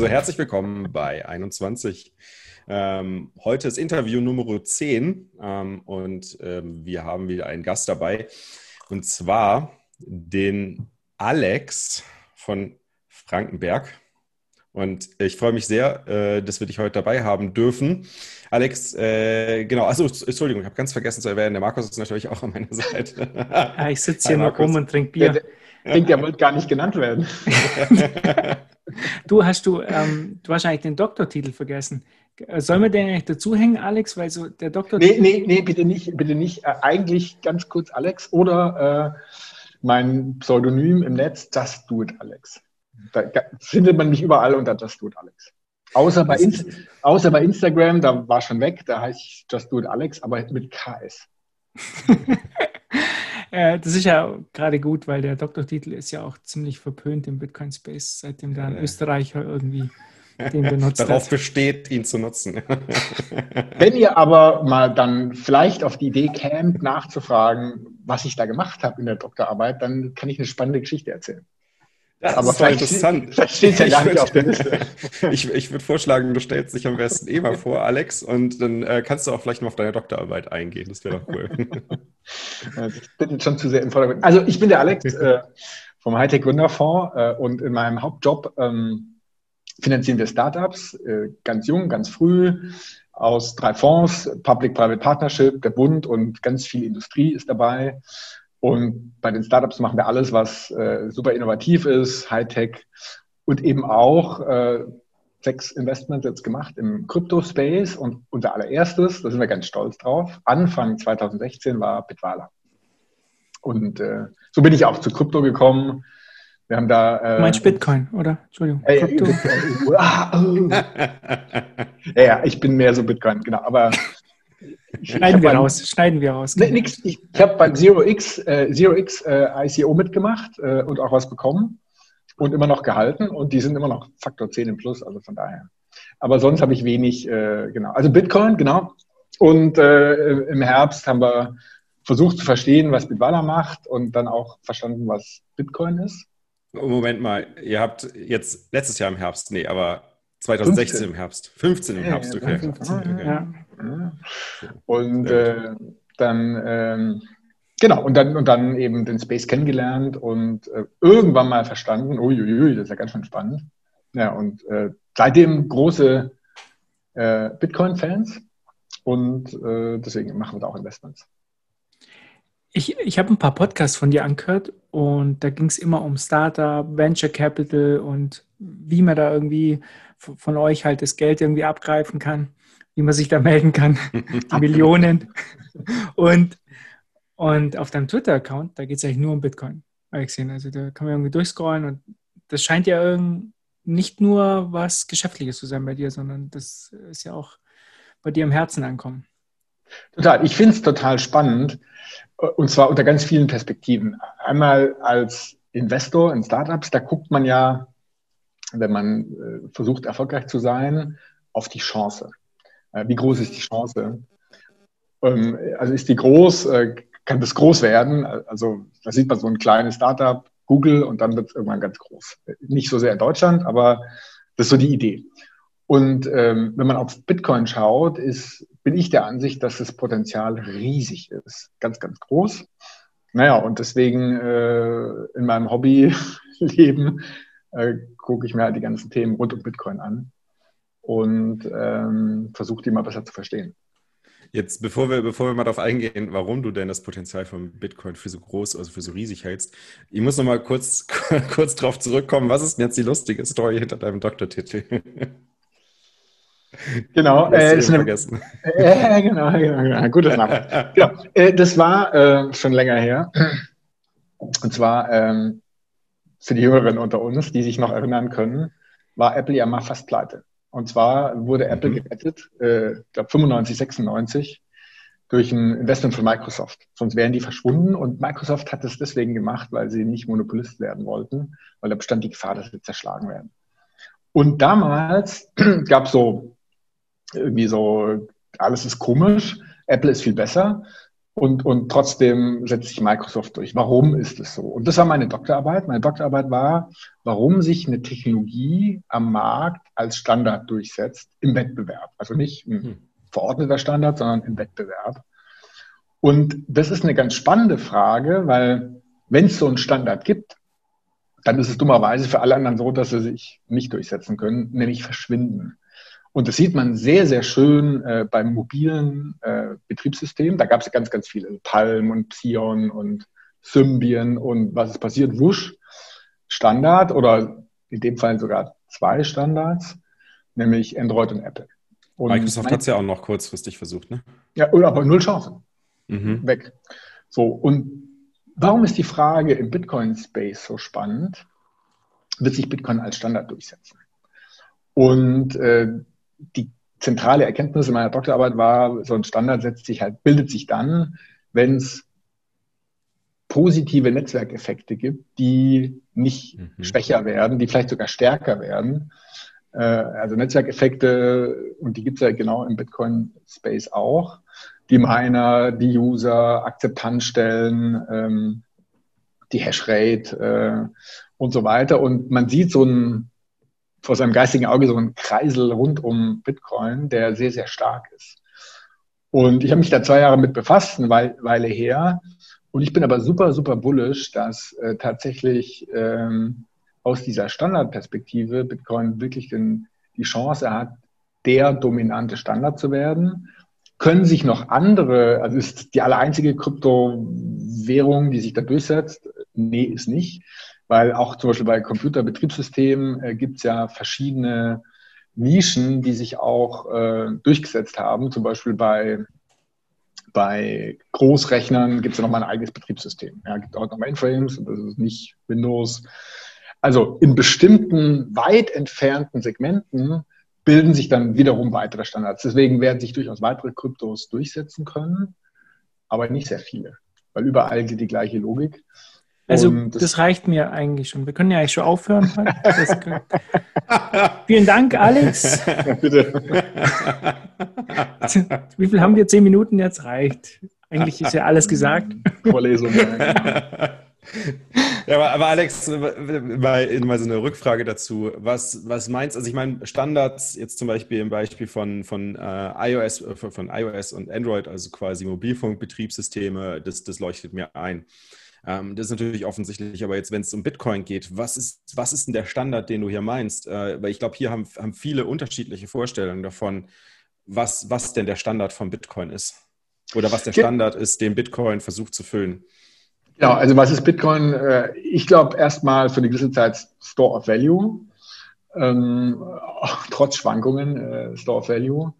Also herzlich willkommen bei 21. Ähm, heute ist Interview Nummer 10 ähm, und ähm, wir haben wieder einen Gast dabei und zwar den Alex von Frankenberg. Und ich freue mich sehr, äh, dass wir dich heute dabei haben dürfen. Alex, äh, genau, also Entschuldigung, ich habe ganz vergessen zu erwähnen, der Markus ist natürlich auch an meiner Seite. Ich sitze hier noch rum und trinke Bier. Der, der, denkt, der wollte gar nicht genannt werden. du hast du, ähm, du eigentlich den Doktortitel vergessen. Sollen wir den eigentlich dazuhängen, Alex? Weil so der Doktortitel. Nee, nee, nee, bitte nicht, bitte nicht. Äh, eigentlich ganz kurz Alex oder äh, mein Pseudonym im Netz, Just Do It Alex. Da findet man mich überall unter Just Do It Alex. Außer bei, außer bei Instagram, da war schon weg, da heißt ich Just Do It Alex, aber mit KS. das ist ja gerade gut, weil der Doktortitel ist ja auch ziemlich verpönt im Bitcoin-Space, seitdem da ein Österreicher irgendwie den benutzt Darauf hat. besteht, ihn zu nutzen. Wenn ihr aber mal dann vielleicht auf die Idee kämt, nachzufragen, was ich da gemacht habe in der Doktorarbeit, dann kann ich eine spannende Geschichte erzählen. Das aber ist interessant. Vielleicht steht ja gar nicht auf der Liste. ich, ich würde vorschlagen, du stellst dich am besten eh mal vor, Alex, und dann äh, kannst du auch vielleicht mal auf deine Doktorarbeit eingehen. Das wäre doch cool. ich bin schon zu sehr im Vordergrund. Also ich bin der Alex äh, vom Hightech Gründerfonds äh, und in meinem Hauptjob ähm, finanzieren wir Startups, äh, ganz jung, ganz früh, aus drei Fonds, Public-Private Partnership, der Bund und ganz viel Industrie ist dabei. Und bei den Startups machen wir alles, was äh, super innovativ ist, Hightech und eben auch äh, sechs Investments jetzt gemacht im Crypto-Space und unser allererstes, da sind wir ganz stolz drauf, Anfang 2016 war Bitwala. Und äh, so bin ich auch zu Krypto gekommen. Wir haben da. Äh, du meinst Bitcoin, oder? Entschuldigung. Äh, Krypto. ja, ja, ich bin mehr so Bitcoin, genau. Aber Schneiden wir raus, schneiden wir raus. Ne, nix, ich ich habe beim Zero X, äh, Zero X äh, ICO mitgemacht äh, und auch was bekommen und immer noch gehalten und die sind immer noch Faktor 10 im Plus, also von daher. Aber sonst habe ich wenig, äh, genau. Also Bitcoin, genau. Und äh, im Herbst haben wir versucht zu verstehen, was Bitwala macht und dann auch verstanden, was Bitcoin ist. Moment mal, ihr habt jetzt letztes Jahr im Herbst, nee, aber 2016 15. im Herbst. 15 im Herbst, okay. 15, okay. Ja. Und äh, dann, ähm, genau, und dann, und dann eben den Space kennengelernt und äh, irgendwann mal verstanden, uiuiui, das ist ja ganz schön spannend. Ja, und äh, seitdem große äh, Bitcoin-Fans und äh, deswegen machen wir da auch Investments. Ich, ich habe ein paar Podcasts von dir angehört und da ging es immer um Startup, Venture Capital und wie man da irgendwie von euch halt das Geld irgendwie abgreifen kann, wie man sich da melden kann, die Millionen. Und, und auf deinem Twitter-Account, da geht es eigentlich nur um Bitcoin, habe ich gesehen. Also da kann man irgendwie durchscrollen und das scheint ja nicht nur was Geschäftliches zu sein bei dir, sondern das ist ja auch bei dir im Herzen ankommen. Total. Ich finde es total spannend und zwar unter ganz vielen Perspektiven. Einmal als Investor in Startups, da guckt man ja wenn man äh, versucht, erfolgreich zu sein, auf die Chance. Äh, wie groß ist die Chance? Ähm, also ist die groß, äh, kann das groß werden? Also da sieht man so ein kleines Startup, Google, und dann wird es irgendwann ganz groß. Nicht so sehr in Deutschland, aber das ist so die Idee. Und ähm, wenn man auf Bitcoin schaut, ist, bin ich der Ansicht, dass das Potenzial riesig ist. Ganz, ganz groß. Naja, und deswegen äh, in meinem Hobbyleben äh, gucke ich mir halt die ganzen Themen rund um Bitcoin an und ähm, versuche die mal besser zu verstehen. Jetzt, bevor wir, bevor wir mal darauf eingehen, warum du denn das Potenzial von Bitcoin für so groß, also für so riesig hältst, ich muss noch mal kurz, kurz darauf zurückkommen. Was ist denn jetzt die lustige Story hinter deinem Doktortitel? Genau, äh, ist eine, vergessen. Äh, genau, genau, genau, gutes Name. genau, äh, das war äh, schon länger her. Und zwar ähm, für die Jüngeren unter uns, die sich noch erinnern können, war Apple ja mal fast pleite. Und zwar wurde mhm. Apple gerettet, äh, ich glaube 95, 96, durch ein Investment von Microsoft. Sonst wären die verschwunden und Microsoft hat es deswegen gemacht, weil sie nicht Monopolist werden wollten, weil da bestand die Gefahr, dass sie zerschlagen werden. Und damals gab es so irgendwie so, alles ist komisch, Apple ist viel besser. Und, und trotzdem setzt sich Microsoft durch. Warum ist es so? Und das war meine Doktorarbeit. Meine Doktorarbeit war, warum sich eine Technologie am Markt als Standard durchsetzt im Wettbewerb. Also nicht ein hm. verordneter Standard, sondern im Wettbewerb. Und das ist eine ganz spannende Frage, weil wenn es so einen Standard gibt, dann ist es dummerweise für alle anderen so, dass sie sich nicht durchsetzen können, nämlich verschwinden. Und das sieht man sehr, sehr schön äh, beim mobilen äh, Betriebssystem. Da gab es ja ganz, ganz viele. Palm und Psion und Symbian und was ist passiert? Wusch, Standard oder in dem Fall sogar zwei Standards, nämlich Android und Apple. Und Microsoft hat es ja auch noch kurzfristig versucht, ne? Ja, aber null Chancen. Mhm. Weg. So, und warum ist die Frage im Bitcoin-Space so spannend? Wird sich Bitcoin als Standard durchsetzen? Und äh, die zentrale Erkenntnis in meiner Doktorarbeit war, so ein Standard setzt sich halt, bildet sich dann, wenn es positive Netzwerkeffekte gibt, die nicht mhm. schwächer werden, die vielleicht sogar stärker werden. Äh, also Netzwerkeffekte, und die gibt es ja genau im Bitcoin-Space auch. Die Miner, die User, Akzeptanzstellen, ähm, die Hashrate äh, und so weiter. Und man sieht so ein vor seinem geistigen Auge so ein Kreisel rund um Bitcoin, der sehr, sehr stark ist. Und ich habe mich da zwei Jahre mit befasst, eine Weile her. Und ich bin aber super, super bullish, dass äh, tatsächlich ähm, aus dieser Standardperspektive Bitcoin wirklich den, die Chance hat, der dominante Standard zu werden. Können sich noch andere, also ist die allereinzige Kryptowährung, die sich da durchsetzt? Nee, ist nicht weil auch zum Beispiel bei Computerbetriebssystemen äh, gibt es ja verschiedene Nischen, die sich auch äh, durchgesetzt haben. Zum Beispiel bei, bei Großrechnern gibt es ja nochmal ein eigenes Betriebssystem. Ja, gibt auch noch Mainframes und das ist nicht Windows. Also in bestimmten weit entfernten Segmenten bilden sich dann wiederum weitere Standards. Deswegen werden sich durchaus weitere Kryptos durchsetzen können, aber nicht sehr viele, weil überall gilt die gleiche Logik. Also das, das, reicht mir eigentlich schon. Wir können ja eigentlich schon aufhören. Vielen Dank, Alex. bitte. Wie viel haben wir? Zehn Minuten jetzt reicht. Eigentlich ist ja alles gesagt. Vorlesung. Ja, genau. Ja, aber, aber, Alex, mal, mal so eine Rückfrage dazu. Was, was meinst du? Also ich meine, Standards, jetzt zum Beispiel im Beispiel von, von, äh, iOS, von iOS und Android, also quasi Mobilfunkbetriebssysteme, das, das leuchtet mir ein. Ähm, das ist natürlich offensichtlich, aber jetzt, wenn es um Bitcoin geht, was ist, was ist denn der Standard, den du hier meinst? Äh, weil ich glaube, hier haben, haben viele unterschiedliche Vorstellungen davon, was, was denn der Standard von Bitcoin ist. Oder was der Standard ist, den Bitcoin versucht zu füllen. Ja, also was ist Bitcoin? Äh, ich glaube erstmal für eine gewisse Zeit Store of Value, ähm, trotz Schwankungen äh, Store of Value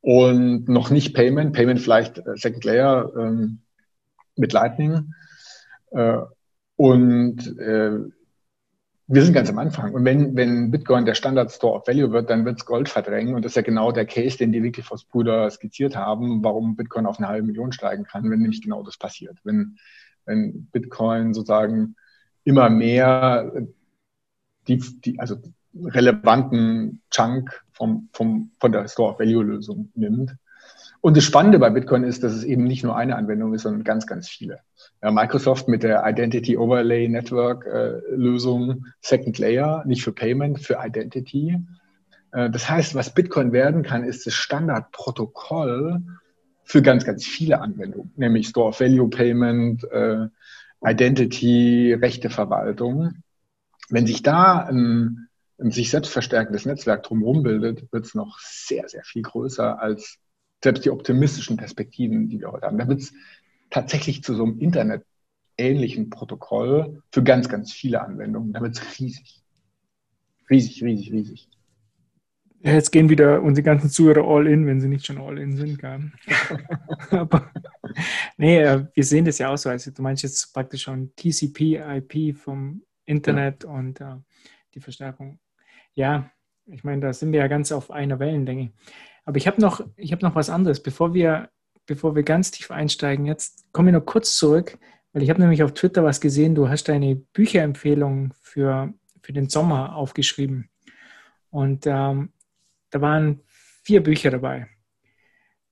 und noch nicht Payment, Payment vielleicht äh, Second Layer ähm, mit Lightning. Äh, und äh, wir sind ganz am Anfang. Und wenn, wenn Bitcoin der Standard Store of Value wird, dann wird es Gold verdrängen. Und das ist ja genau der Case, den die Wikifolks Brüder skizziert haben, warum Bitcoin auf eine halbe Million steigen kann, wenn nämlich genau das passiert. Wenn, wenn Bitcoin sozusagen immer mehr die, die, also relevanten Chunk vom, vom, von der Store of Value Lösung nimmt und das Spannende bei Bitcoin ist, dass es eben nicht nur eine Anwendung ist, sondern ganz, ganz viele. Ja, Microsoft mit der Identity Overlay Network äh, Lösung Second Layer, nicht für Payment, für Identity. Äh, das heißt, was Bitcoin werden kann, ist das Standardprotokoll für ganz, ganz viele Anwendungen, nämlich Store of Value Payment, äh, Identity, Rechteverwaltung. Wenn sich da ein, ein sich selbst verstärkendes Netzwerk drumherum bildet, wird es noch sehr, sehr viel größer als selbst die optimistischen Perspektiven, die wir heute haben. Da wird es tatsächlich zu so einem Internet-ähnlichen Protokoll für ganz, ganz viele Anwendungen. Da wird es riesig. Riesig, riesig, riesig. Ja, jetzt gehen wieder unsere ganzen Zuhörer all in, wenn sie nicht schon all in sind. Aber nee, äh, wir sehen das ja auch so. Also du meinst jetzt praktisch schon TCP, IP vom Internet ja. und uh, die Verstärkung. Ja, ich meine, da sind wir ja ganz auf einer Wellenlänge. Aber ich habe noch, ich noch was anderes. Bevor wir, bevor wir ganz tief einsteigen, jetzt komme ich noch kurz zurück, weil ich habe nämlich auf Twitter was gesehen. Du hast deine Bücherempfehlung für, für den Sommer aufgeschrieben. Und ähm, da waren vier Bücher dabei.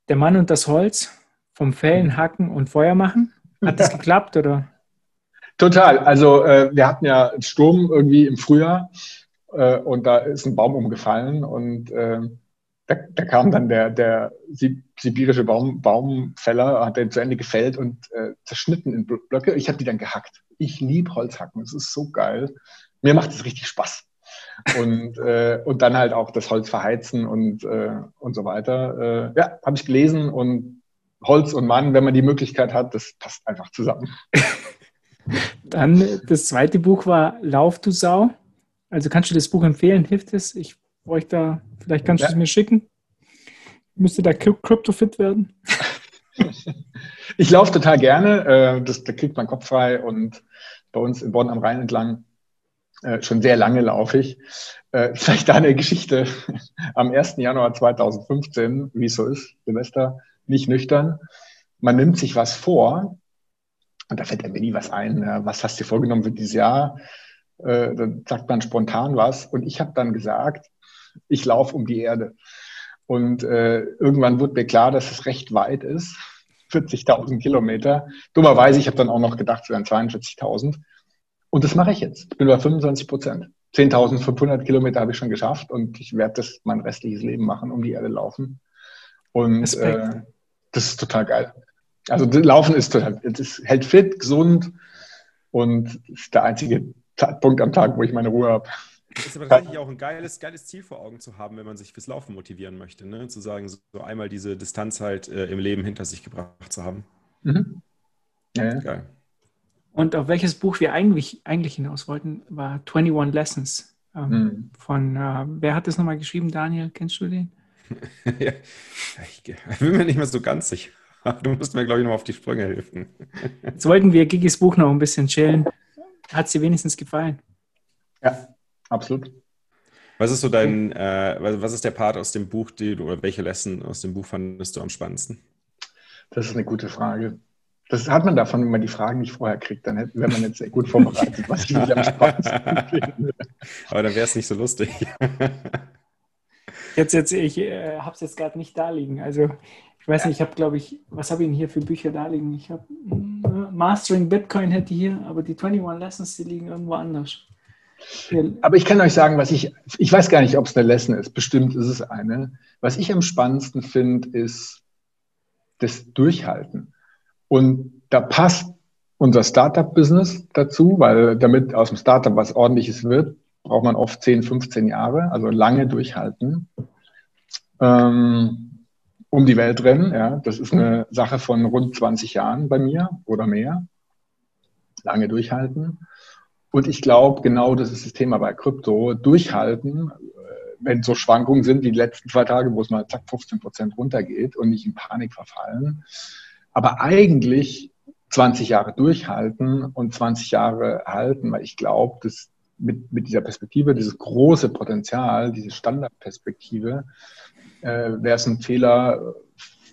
Der Mann und das Holz vom Fällen, Hacken und Feuer machen. Hat das geklappt oder? Total. Also äh, wir hatten ja einen Sturm irgendwie im Frühjahr äh, und da ist ein Baum umgefallen und äh, da, da, kam dann der, der sibirische Baum, Baumfäller, hat den zu Ende gefällt und äh, zerschnitten in Blöcke. Ich habe die dann gehackt. Ich liebe Holzhacken, es ist so geil. Mir macht es richtig Spaß. Und, äh, und dann halt auch das Holz verheizen und, äh, und so weiter. Äh, ja, habe ich gelesen und Holz und Mann, wenn man die Möglichkeit hat, das passt einfach zusammen. Dann das zweite Buch war Lauf du Sau. Also kannst du das Buch empfehlen? Hilft es? Ich bräuchte da, vielleicht kannst du es mir schicken. Müsste da Crypto-Fit werden? Ich laufe total gerne. Äh, das, da kriegt man Kopf frei und bei uns in Bonn am Rhein entlang äh, schon sehr lange laufe ich. Äh, vielleicht da eine Geschichte. Am 1. Januar 2015, wie es so ist, Silvester, nicht nüchtern. Man nimmt sich was vor und da fällt mir nie was ein. Ja, was hast du dir vorgenommen für dieses Jahr? Dann sagt man spontan was. Und ich habe dann gesagt, ich laufe um die Erde. Und äh, irgendwann wurde mir klar, dass es recht weit ist. 40.000 Kilometer. Dummerweise, ich habe dann auch noch gedacht, es wären 42.000. Und das mache ich jetzt. Ich bin bei 25 Prozent. 10.500 Kilometer habe ich schon geschafft und ich werde das mein restliches Leben machen, um die Erde laufen. Und äh, das ist total geil. Also Laufen ist total, es hält fit, gesund und ist der einzige Zeitpunkt am Tag, wo ich meine Ruhe habe. Das ist aber tatsächlich auch ein geiles, geiles Ziel vor Augen zu haben, wenn man sich fürs Laufen motivieren möchte. Ne? Zu sagen, so einmal diese Distanz halt äh, im Leben hinter sich gebracht zu haben. Mhm. Ja, ja. Geil. Und auf welches Buch wir eigentlich, eigentlich hinaus wollten, war 21 Lessons. Ähm, mhm. Von, äh, wer hat das nochmal geschrieben, Daniel? Kennst du den? ja, ich bin mir nicht mehr so ganz sicher. Du musst mir, glaube ich, noch auf die Sprünge helfen. Jetzt wollten wir Gigis Buch noch ein bisschen chillen. Hat es dir wenigstens gefallen? Ja, absolut. Was ist so dein, äh, was ist der Part aus dem Buch, die du, oder welche Lesson aus dem Buch fandest du am spannendsten? Das ist eine gute Frage. Das hat man davon, wenn man die Fragen nicht vorher kriegt, dann wäre man jetzt sehr gut vorbereitet, was ich am spannendsten finde. Aber dann wäre es nicht so lustig. Jetzt, jetzt, ich äh, habe es jetzt gerade nicht da liegen. Also ich weiß nicht, ich habe, glaube ich, was habe ich denn hier für Bücher da liegen? Ich habe äh, Mastering Bitcoin hätte hier, aber die 21 Lessons, die liegen irgendwo anders. Aber ich kann euch sagen, was ich, ich weiß gar nicht, ob es eine Lesson ist. Bestimmt ist es eine. Was ich am spannendsten finde, ist das Durchhalten. Und da passt unser Startup-Business dazu, weil damit aus dem Startup was ordentliches wird, braucht man oft 10, 15 Jahre, also lange durchhalten. Ähm, um die Welt rennen, ja, das ist eine Sache von rund 20 Jahren bei mir oder mehr. Lange durchhalten. Und ich glaube, genau das ist das Thema bei Krypto. Durchhalten, äh, wenn so Schwankungen sind wie die letzten zwei Tage, wo es mal zack 15 Prozent runtergeht und nicht in Panik verfallen aber eigentlich 20 Jahre durchhalten und 20 Jahre halten, weil ich glaube, dass mit, mit dieser Perspektive, dieses große Potenzial, diese Standardperspektive, äh, wäre es ein Fehler,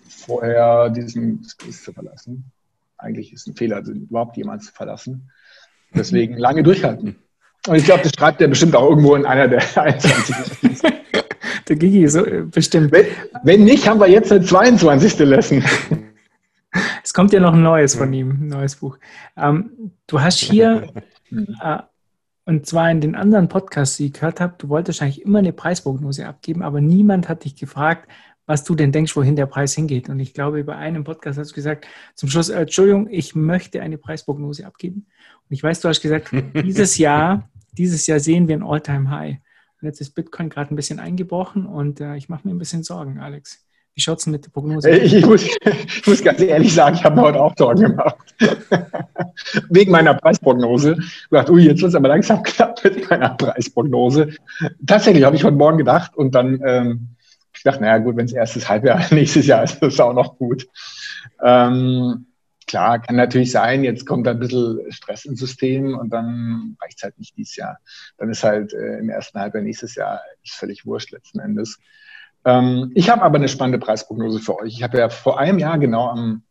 vorher diesen Space zu verlassen. Eigentlich ist es ein Fehler, überhaupt jemals zu verlassen. Deswegen lange durchhalten. Und ich glaube, das schreibt er bestimmt auch irgendwo in einer der 21. der Gigi, so, bestimmt. Wenn, wenn, nicht, haben wir jetzt eine 22. Lesson. Es kommt ja noch ein neues von ihm, ein neues Buch. Ähm, du hast hier, äh, und zwar in den anderen Podcasts, die ich gehört habe, du wolltest wahrscheinlich immer eine Preisprognose abgeben, aber niemand hat dich gefragt, was du denn denkst, wohin der Preis hingeht. Und ich glaube, bei einem Podcast hast du gesagt, zum Schluss, äh, Entschuldigung, ich möchte eine Preisprognose abgeben. Ich weiß, du hast gesagt, dieses Jahr, dieses Jahr sehen wir ein All-Time-High. Und jetzt ist Bitcoin gerade ein bisschen eingebrochen und äh, ich mache mir ein bisschen Sorgen, Alex. Wie schaut es mit der Prognose aus? Ich muss, ich muss ganz ehrlich sagen, ich habe mir heute auch Sorgen gemacht. Wegen meiner Preisprognose. Ich dachte, ui, jetzt wird es aber langsam knapp mit meiner Preisprognose. Tatsächlich habe ich heute Morgen gedacht und dann ähm, ich dachte, naja gut, wenn es erstes Halbjahr nächstes Jahr ist, ist das auch noch gut. Ähm, klar, kann natürlich sein, jetzt kommt ein bisschen Stress ins System und dann reicht es halt nicht dieses Jahr. Dann ist halt äh, im ersten Halbjahr nächstes Jahr völlig wurscht letzten Endes. Ähm, ich habe aber eine spannende Preisprognose für euch. Ich habe ja vor einem Jahr genau am,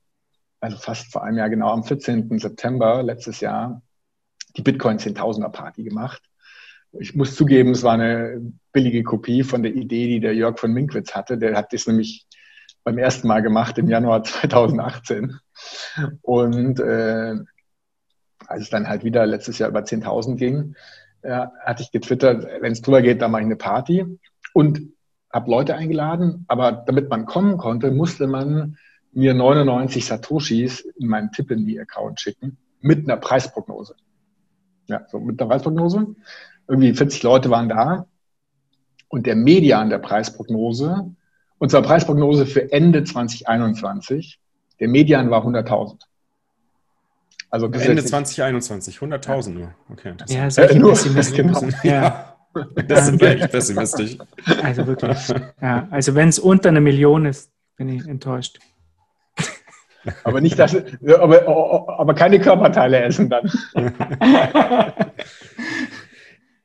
also fast vor einem Jahr genau am 14. September letztes Jahr die Bitcoin 10.000er Party gemacht. Ich muss zugeben, es war eine billige Kopie von der Idee, die der Jörg von Minkwitz hatte. Der hat das nämlich beim ersten Mal gemacht im Januar 2018. Und äh, als es dann halt wieder letztes Jahr über 10.000 ging, äh, hatte ich getwittert, wenn es drüber geht, dann mache ich eine Party. Und habe Leute eingeladen, aber damit man kommen konnte, musste man mir 99 Satoshis in meinen Tippany-Account schicken mit einer Preisprognose. Ja, so mit einer Preisprognose. Irgendwie 40 Leute waren da und der Median der Preisprognose, und zwar Preisprognose für Ende 2021, der Median war 100.000. Also Ende 2021, 100.000 nur. Okay, ja, sehr äh, nur, pessimistisch. Genau. Ja. Das sind wir echt pessimistisch. Also wirklich. Ja, also wenn es unter eine Million ist, bin ich enttäuscht. Aber nicht das, aber, aber keine Körperteile essen dann.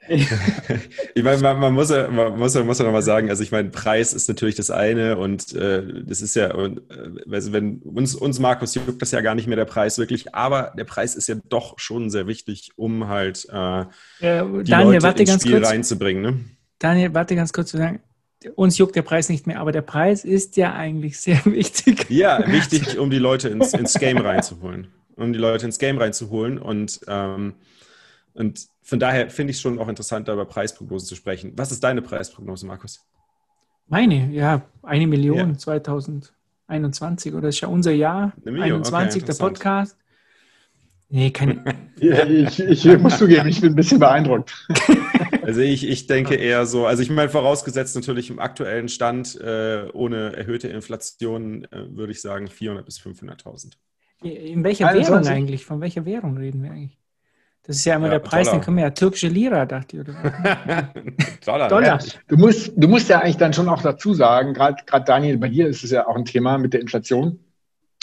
ich meine, man, man, muss ja, man muss ja, muss ja nochmal sagen, also ich meine, Preis ist natürlich das eine und äh, das ist ja, und, äh, also wenn uns, uns Markus juckt das ja gar nicht mehr der Preis wirklich, aber der Preis ist ja doch schon sehr wichtig, um halt äh, ja, die Daniel, Leute ins Spiel kurz. reinzubringen. Ne? Daniel, warte ganz kurz zu sagen, uns juckt der Preis nicht mehr, aber der Preis ist ja eigentlich sehr wichtig. Ja, wichtig, um die Leute ins, ins Game reinzuholen. Um die Leute ins Game reinzuholen und ähm, und von daher finde ich es schon auch interessant, da über Preisprognosen zu sprechen. Was ist deine Preisprognose, Markus? Meine, ja, eine Million ja. 2021 oder ist ja unser Jahr, Million, 21. Okay, der Podcast. Nee, keine. ja, ich, ich muss zugeben, ich bin ein bisschen beeindruckt. Also ich, ich denke eher so, also ich meine, vorausgesetzt natürlich im aktuellen Stand, äh, ohne erhöhte Inflation, äh, würde ich sagen 400 bis 500.000. In welcher 21. Währung eigentlich? Von welcher Währung reden wir eigentlich? Das ist ja immer ja, der Preis, Dollar. können wir ja türkische Lira, dachte ich. Oder? Dollar. Dollar. Ja, du, musst, du musst ja eigentlich dann schon auch dazu sagen, gerade Daniel, bei dir ist es ja auch ein Thema mit der Inflation.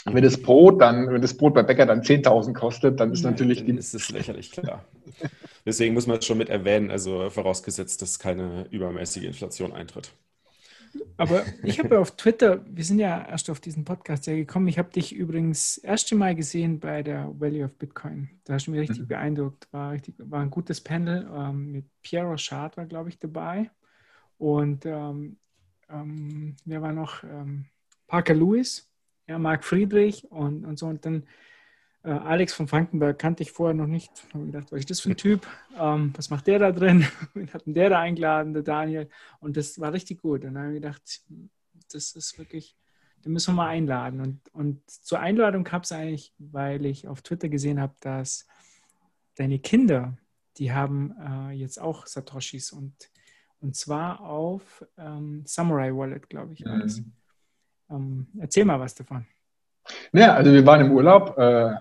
Wenn das Brot dann, wenn das Brot bei Bäcker dann 10.000 kostet, dann ist ja, natürlich dann ist es lächerlich klar. Deswegen muss man es schon mit erwähnen, also vorausgesetzt, dass keine übermäßige Inflation eintritt. Aber ich habe ja auf Twitter, wir sind ja erst auf diesen Podcast ja gekommen. Ich habe dich übrigens das erste Mal gesehen bei der Value of Bitcoin. Da hast du mich richtig mhm. beeindruckt. War, richtig, war ein gutes Panel ähm, mit Pierre Rochard, war glaube ich dabei. Und ähm, ähm, wer war noch? Ähm, Parker Lewis, ja, Mark Friedrich und, und so. Und dann äh, Alex von Frankenberg kannte ich vorher noch nicht. Ich habe gedacht, was ist das für ein Typ? Ähm, was macht der da drin? Wen hat denn der da eingeladen, der Daniel? Und das war richtig gut. Und dann habe ich gedacht, das ist wirklich, den müssen wir mal einladen. Und, und zur Einladung gab es eigentlich, weil ich auf Twitter gesehen habe, dass deine Kinder, die haben äh, jetzt auch Satoshis und, und zwar auf ähm, Samurai Wallet, glaube ich. Mhm. Ähm, erzähl mal was davon. Ja, also wir waren im Urlaub. Äh,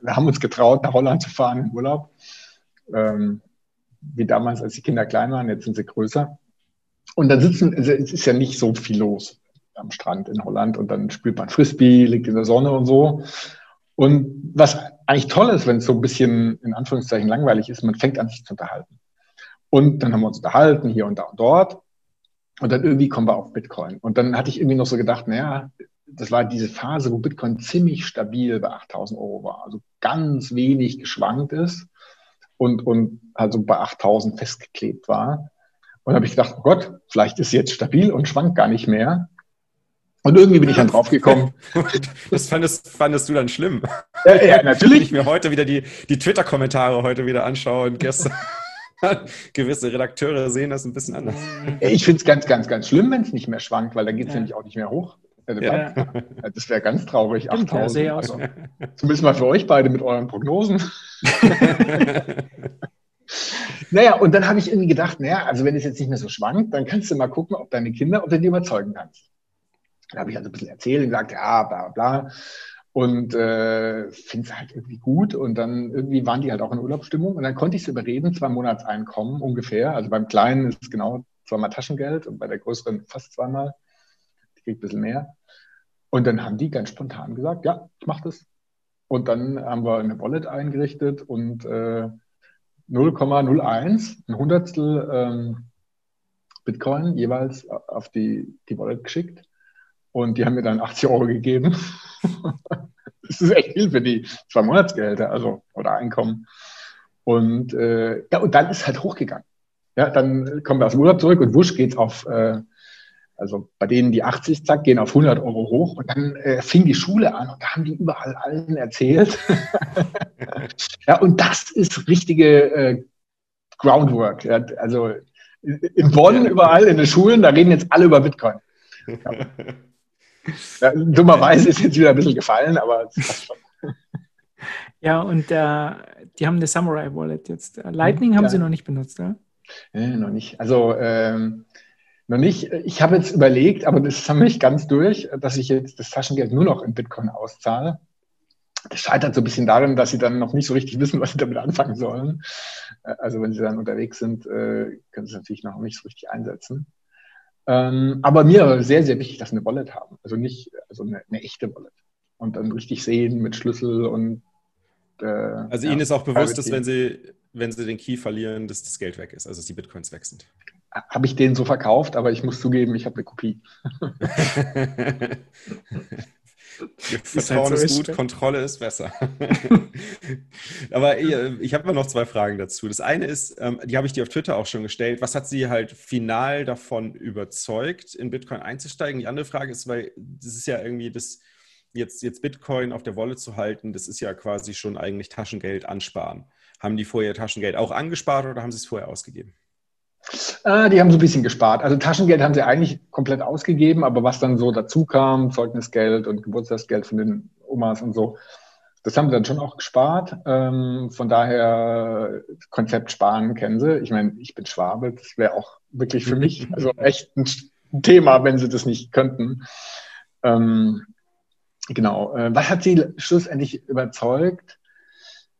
wir haben uns getraut, nach Holland zu fahren im Urlaub. Ähm, wie damals, als die Kinder klein waren, jetzt sind sie größer. Und dann sitzen, es ist ja nicht so viel los am Strand in Holland und dann spielt man Frisbee, liegt in der Sonne und so. Und was eigentlich toll ist, wenn es so ein bisschen in Anführungszeichen langweilig ist, man fängt an sich zu unterhalten. Und dann haben wir uns unterhalten, hier und da und dort. Und dann irgendwie kommen wir auf Bitcoin. Und dann hatte ich irgendwie noch so gedacht, naja, das war diese Phase, wo Bitcoin ziemlich stabil bei 8000 Euro war, also ganz wenig geschwankt ist und, und also bei 8000 festgeklebt war. Und habe ich gedacht, oh Gott, vielleicht ist jetzt stabil und schwankt gar nicht mehr. Und irgendwie bin ich dann draufgekommen. Das fandest, fandest du dann schlimm. Ja, ja natürlich. Wenn ich mir heute wieder die, die Twitter-Kommentare heute wieder anschaue und gestern gewisse Redakteure sehen das ein bisschen anders. Ich finde es ganz, ganz, ganz schlimm, wenn es nicht mehr schwankt, weil dann geht es ja. nämlich auch nicht mehr hoch. Ja. Das wäre ganz traurig. 8000. Also, zumindest mal für euch beide mit euren Prognosen. naja, und dann habe ich irgendwie gedacht, naja, also wenn es jetzt nicht mehr so schwankt, dann kannst du mal gucken, ob deine Kinder, ob du die überzeugen kannst. Da habe ich also ein bisschen erzählt und gesagt, ja, bla bla. Und äh, finde es halt irgendwie gut. Und dann irgendwie waren die halt auch in Urlaubsstimmung. Und dann konnte ich sie überreden, zwei Monatseinkommen ungefähr. Also beim Kleinen ist es genau zweimal Taschengeld und bei der Größeren fast zweimal kriege ein bisschen mehr. Und dann haben die ganz spontan gesagt, ja, ich mache das. Und dann haben wir eine Wallet eingerichtet und äh, 0,01, ein Hundertstel ähm, Bitcoin jeweils auf die, die Wallet geschickt. Und die haben mir dann 80 Euro gegeben. das ist echt viel für die zwei Monatsgehälter, also oder Einkommen. Und, äh, ja, und dann ist halt hochgegangen. Ja, dann kommen wir aus dem Urlaub zurück und wusch geht's auf äh, Also bei denen die 80, zack, gehen auf 100 Euro hoch und dann äh, fing die Schule an und da haben die überall allen erzählt. ja, und das ist richtige äh, Groundwork. Ja, also in Bonn überall in den Schulen, da reden jetzt alle über Bitcoin. Ja. Ja, dummerweise ist jetzt wieder ein bisschen gefallen, aber es passt schon. Ja, und äh, die haben eine Samurai Wallet jetzt. Lightning haben sie noch nicht benutzt, ja? Nee, noch nicht. Also ähm, noch nicht. Ich habe jetzt überlegt, aber das ist noch nicht ganz durch, dass ich jetzt das Taschengeld nur noch in Bitcoin auszahle. Das scheitert so ein bisschen darin, dass sie dann noch nicht so richtig wissen, was sie damit anfangen sollen. Äh, also wenn sie dann unterwegs sind, äh, können sie es natürlich noch nicht so richtig einsetzen. Ähm, aber mir sehr, sehr wichtig, dass sie eine Wallet haben. Also nicht, also eine, eine echte Wallet. Und dann richtig sehen mit Schlüssel und äh, also ja, Ihnen ist auch bewusst, dass wenn Sie, wenn Sie den Key verlieren, dass das Geld weg ist, also dass die Bitcoins weg sind. Habe ich den so verkauft, aber ich muss zugeben, ich habe eine Kopie. Vertrauen halt ist gut. Kontrolle ist besser. Aber ich habe noch zwei Fragen dazu. Das eine ist, ähm, die habe ich dir auf Twitter auch schon gestellt. Was hat sie halt final davon überzeugt, in Bitcoin einzusteigen? Die andere Frage ist, weil das ist ja irgendwie das, jetzt, jetzt Bitcoin auf der Wolle zu halten, das ist ja quasi schon eigentlich Taschengeld ansparen. Haben die vorher Taschengeld auch angespart oder haben sie es vorher ausgegeben? Äh, die haben so ein bisschen gespart. Also Taschengeld haben sie eigentlich komplett ausgegeben, aber was dann so dazu kam, Zeugnisgeld und Geburtstagsgeld von den Omas und so, das haben sie dann schon auch gespart. Ähm, von daher, Konzept Sparen kennen sie. Ich meine, ich bin Schwabe, das wäre auch wirklich für mich also echt ein Thema, wenn sie das nicht könnten. Ähm, genau. Äh, was hat sie schlussendlich überzeugt?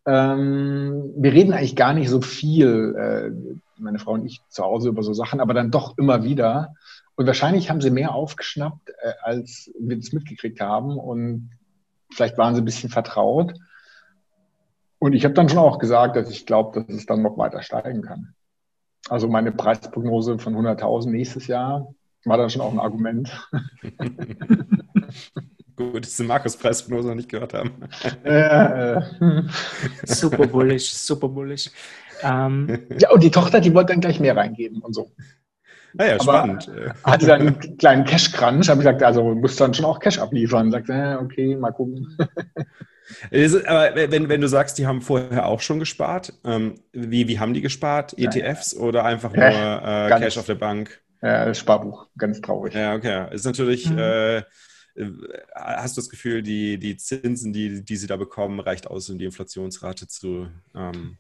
Ähm, wir reden eigentlich gar nicht so viel, äh, meine Frau und ich, zu Hause über so Sachen, aber dann doch immer wieder. Und wahrscheinlich haben sie mehr aufgeschnappt, äh, als wir das mitgekriegt haben. Und vielleicht waren sie ein bisschen vertraut. Und ich habe dann schon auch gesagt, dass ich glaube, dass es dann noch weiter steigen kann. Also meine Preisprognose von 100.000 nächstes Jahr war dann schon auch ein Argument. Gut, dass Sie Markus Preisprognose noch nicht gehört haben. Äh, super bullish, super bullish. Ähm, ja, und die Tochter, die wollte dann gleich mehr reingeben und so. Naja, ah spannend. Hatte dann einen kleinen Cash-Crunch, habe ich gesagt, also musst dann schon auch Cash abliefern. Sagt, äh, okay, mal gucken. Aber wenn, wenn du sagst, die haben vorher auch schon gespart, ähm, wie, wie haben die gespart? ETFs ja, oder einfach nur äh, Cash auf der Bank? Ja, Sparbuch, ganz traurig. Ja, okay. Ist natürlich, mhm. äh, hast du das Gefühl, die, die Zinsen, die, die sie da bekommen, reicht aus, um die Inflationsrate zu ähm,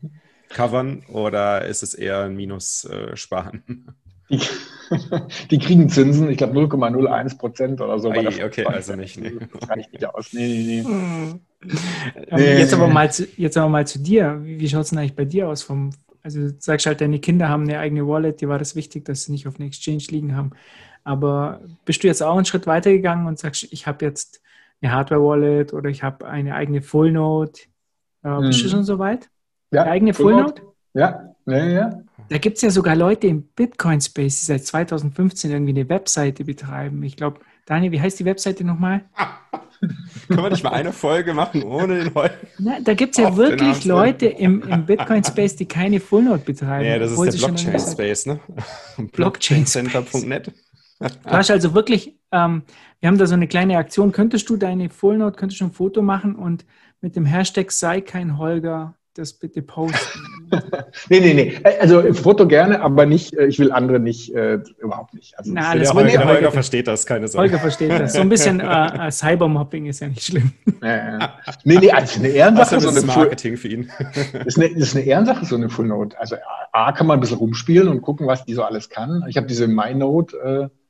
covern oder ist es eher ein Minus äh, sparen? Die, die, kriegen Zinsen, ich glaube 0,01 Prozent oder so. Ei, okay, also nicht. Nee. Das reicht nicht aus. Nee, nee, nee. nee jetzt, aber mal zu, jetzt aber mal zu dir. Wie, wie schaut es denn eigentlich bei dir aus? Vom, also du sagst halt, deine Kinder haben eine eigene Wallet, dir war das wichtig, dass sie nicht auf einer Exchange liegen haben. Aber bist du jetzt auch einen Schritt weiter gegangen und sagst, ich habe jetzt eine Hardware-Wallet oder ich habe eine eigene Full Note? Äh, bist hm. du schon so weit? Ja, Eine eigene Full Note? Ja, ja, ja. Da gibt es ja sogar Leute im Bitcoin-Space, die seit 2015 irgendwie eine Webseite betreiben. Ich glaube, Daniel, wie heißt die Webseite nochmal? Können wir nicht mal eine Folge machen ohne den heute? Da gibt es ja wirklich Leute im, im Bitcoin-Space, die keine Full Note betreiben. Ja, das ist der Blockchain-Space, ne? Blockchain-Center.net. Du hast also wirklich, ähm, wir haben da so eine kleine Aktion. Könntest du deine Full Note, könntest du ein Foto machen und mit dem Hashtag sei kein Holger das bitte posten. nee, nee, nee. Also Foto gerne, aber nicht, äh, ich will andere nicht, äh, überhaupt nicht. Also, Na, das Holger, Holger, Holger versteht das, keine Sorge. Holger versteht das. So ein bisschen äh, äh Cybermobbing ist ja nicht schlimm. Nee, nee, also eine Ehrensache. So eine Marketing für ihn. Das ist, eine, das ist eine Ehrensache, so eine Full Note. Also A, kann man ein bisschen rumspielen und gucken, was die so alles kann. Ich habe diese MyNote äh,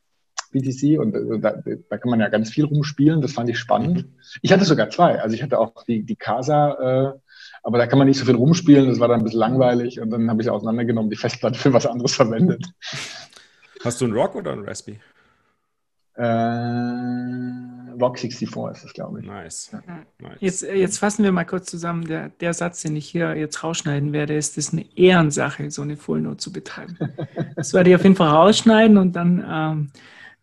BTC und äh, da, da, kann man ja ganz viel rumspielen. Das fand ich spannend. Mhm. Ich hatte sogar zwei. Also ich hatte auch die, die Casa äh, aber da kann man nicht so viel rumspielen, das war dann ein bisschen langweilig und dann habe ich auseinandergenommen, die Festplatte für was anderes verwendet. Hast du einen Rock oder einen Raspi? Äh, Rock 64 ist das, glaube ich. Nice. Ja. nice. Jetzt, jetzt fassen wir mal kurz zusammen. Der, der Satz, den ich hier jetzt rausschneiden werde, ist, das ist eine Ehrensache, so eine Full Note zu betreiben. Das werde ich auf jeden Fall rausschneiden und dann, ähm,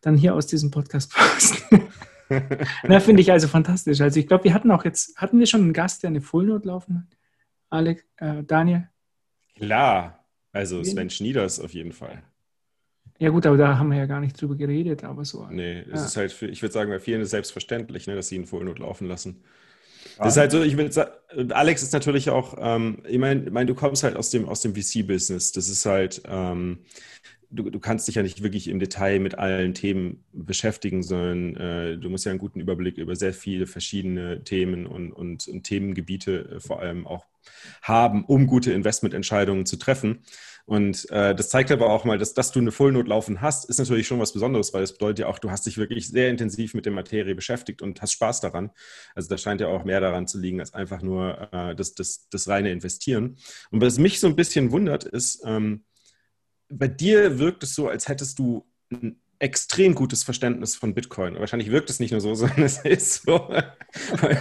dann hier aus diesem Podcast posten. Na, finde ich also fantastisch. Also ich glaube, wir hatten auch jetzt, hatten wir schon einen Gast, der eine Fullnote laufen hat? Alex, äh, Daniel? Klar, also Sven Schnieders auf jeden Fall. Ja gut, aber da haben wir ja gar nicht drüber geredet, aber so. Nee, es ja. ist halt, für, ich würde sagen, bei vielen ist es selbstverständlich, ne, dass sie in Vollnot laufen lassen. Ja. Das ist halt so, ich will sagen, Alex ist natürlich auch, ähm, ich meine, ich mein, du kommst halt aus dem, aus dem VC-Business. Das ist halt, ähm, du, du kannst dich ja nicht wirklich im Detail mit allen Themen beschäftigen, sondern äh, du musst ja einen guten Überblick über sehr viele verschiedene Themen und, und, und Themengebiete äh, vor allem auch haben, um gute Investmententscheidungen zu treffen. Und äh, das zeigt aber auch mal, dass, dass du eine Vollnot laufen hast, ist natürlich schon was Besonderes, weil es bedeutet ja auch, du hast dich wirklich sehr intensiv mit der Materie beschäftigt und hast Spaß daran. Also da scheint ja auch mehr daran zu liegen, als einfach nur äh, das, das, das reine Investieren. Und was mich so ein bisschen wundert, ist, ähm, bei dir wirkt es so, als hättest du extrem gutes Verständnis von Bitcoin. Wahrscheinlich wirkt es nicht nur so, sondern es ist so.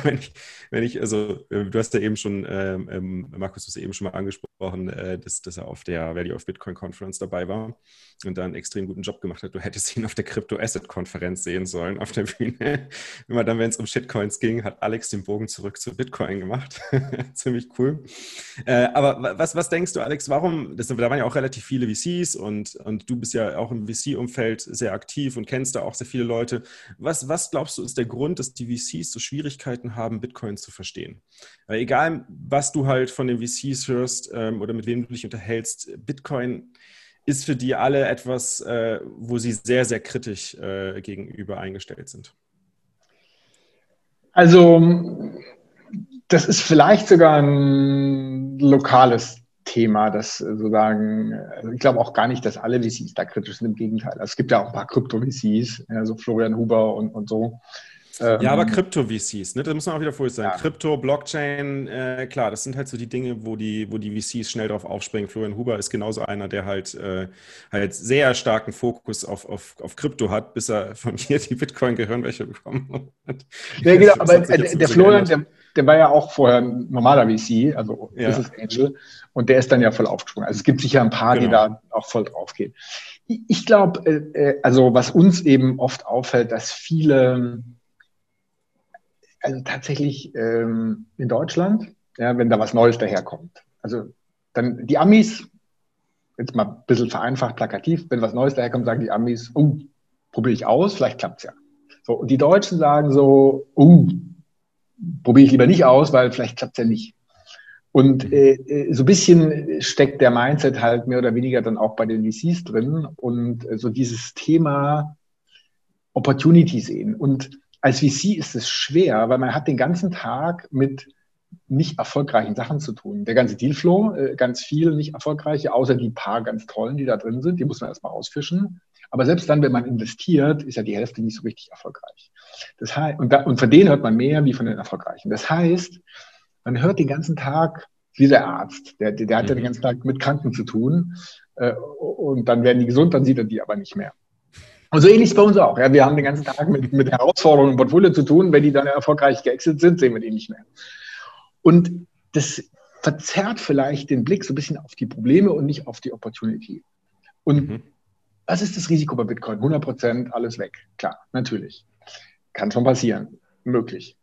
Wenn ich, wenn ich, also äh, du hast ja eben schon, ähm, ähm, Markus, du hast eben schon mal angesprochen, äh, dass, dass er auf der Value of Bitcoin Conference dabei war und da einen extrem guten Job gemacht hat. Du hättest ihn auf der Crypto Asset Konferenz sehen sollen, auf der Bühne. Immer dann, wenn es um Shitcoins ging, hat Alex den Bogen zurück zu Bitcoin gemacht. Ziemlich cool. Äh, aber was, was denkst du, Alex, warum, das, da waren ja auch relativ viele VCs und, und du bist ja auch im VC-Umfeld sehr aktiv und kennst da auch sehr viele Leute. Was, was glaubst du, ist der Grund, dass die VCs so Schwierigkeiten haben, Bitcoin zu verstehen. Weil egal, was du halt von den VCs hörst ähm, oder mit wem du dich unterhältst, Bitcoin ist für die alle etwas, äh, wo sie sehr, sehr kritisch äh, gegenüber eingestellt sind. Also, das ist vielleicht sogar ein lokales Thema, das sozusagen, also ich glaube auch gar nicht, dass alle VCs da kritisch sind, im Gegenteil. Also es gibt ja auch ein paar Krypto-VCs, also Florian Huber und, und so, ähm, ja, aber Krypto-VCs, ne? das muss man auch wieder vorher sagen. Ja. Krypto, Blockchain, äh, klar, das sind halt so die Dinge, wo die, wo die VCs schnell drauf aufspringen. Florian Huber ist genauso einer, der halt, äh, halt sehr starken Fokus auf, auf, auf Krypto hat, bis er von mir die Bitcoin-Gehirnwäsche bekommen hat. Ja, genau, aber der, der Florian, der, der, war ja auch vorher ein normaler VC, also ja. Business Angel, und der ist dann ja voll aufgesprungen. Also es gibt sicher ein paar, genau. die da auch voll drauf gehen. Ich glaube, äh, äh, also was uns eben oft auffällt, dass viele also tatsächlich ähm, in Deutschland, ja, wenn da was Neues daherkommt. Also dann die Amis, jetzt mal ein bisschen vereinfacht, plakativ, wenn was Neues daherkommt, sagen die Amis, oh, probiere ich aus, vielleicht klappt's ja. So, und die Deutschen sagen so, oh, probiere ich lieber nicht aus, weil vielleicht klappt's ja nicht. Und äh, äh, so ein bisschen steckt der Mindset halt mehr oder weniger dann auch bei den VCs drin und äh, so dieses Thema Opportunity sehen. Und als VC ist es schwer, weil man hat den ganzen Tag mit nicht erfolgreichen Sachen zu tun. Der ganze Dealflow, äh, ganz viel nicht erfolgreiche, außer die paar ganz tollen, die da drin sind, die muss man erstmal ausfischen. Aber selbst dann, wenn man investiert, ist ja die Hälfte nicht so richtig erfolgreich. Das heißt, und, da, und von denen hört man mehr wie von den Erfolgreichen. Das heißt, man hört den ganzen Tag, wie der Arzt, der, der, der hat ja den mhm. ganzen Tag mit Kranken zu tun. Äh, und dann werden die gesund, dann sieht er die aber nicht mehr. Und so ähnlich ist bei uns auch. Ja, wir haben den ganzen Tag mit, mit Herausforderungen im Portfolio zu tun. Wenn die dann erfolgreich geexit sind, sehen wir die nicht mehr. Und das verzerrt vielleicht den Blick so ein bisschen auf die Probleme und nicht auf die Opportunity. Und mhm. Was ist das Risiko bei Bitcoin? 100 Prozent, alles weg. Klar, natürlich. Kann schon passieren. Möglich.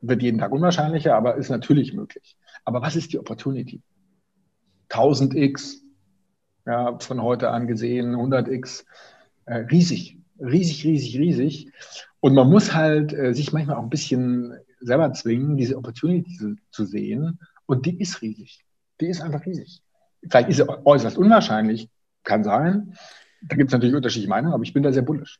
Wird jeden Tag unwahrscheinlicher, aber ist natürlich möglich. Aber was ist die Opportunity? 1000x, ja, von heute an gesehen, 100x äh, riesig, riesig, riesig, riesig. Und man muss halt äh, sich manchmal auch ein bisschen selber zwingen, diese Opportunity zu, zu, sehen. Und die ist riesig. Die ist einfach riesig. Vielleicht ist sie äußerst unwahrscheinlich, kann sein. Da gibt es natürlich unterschiedliche Meinungen, aber ich bin da sehr bullisch.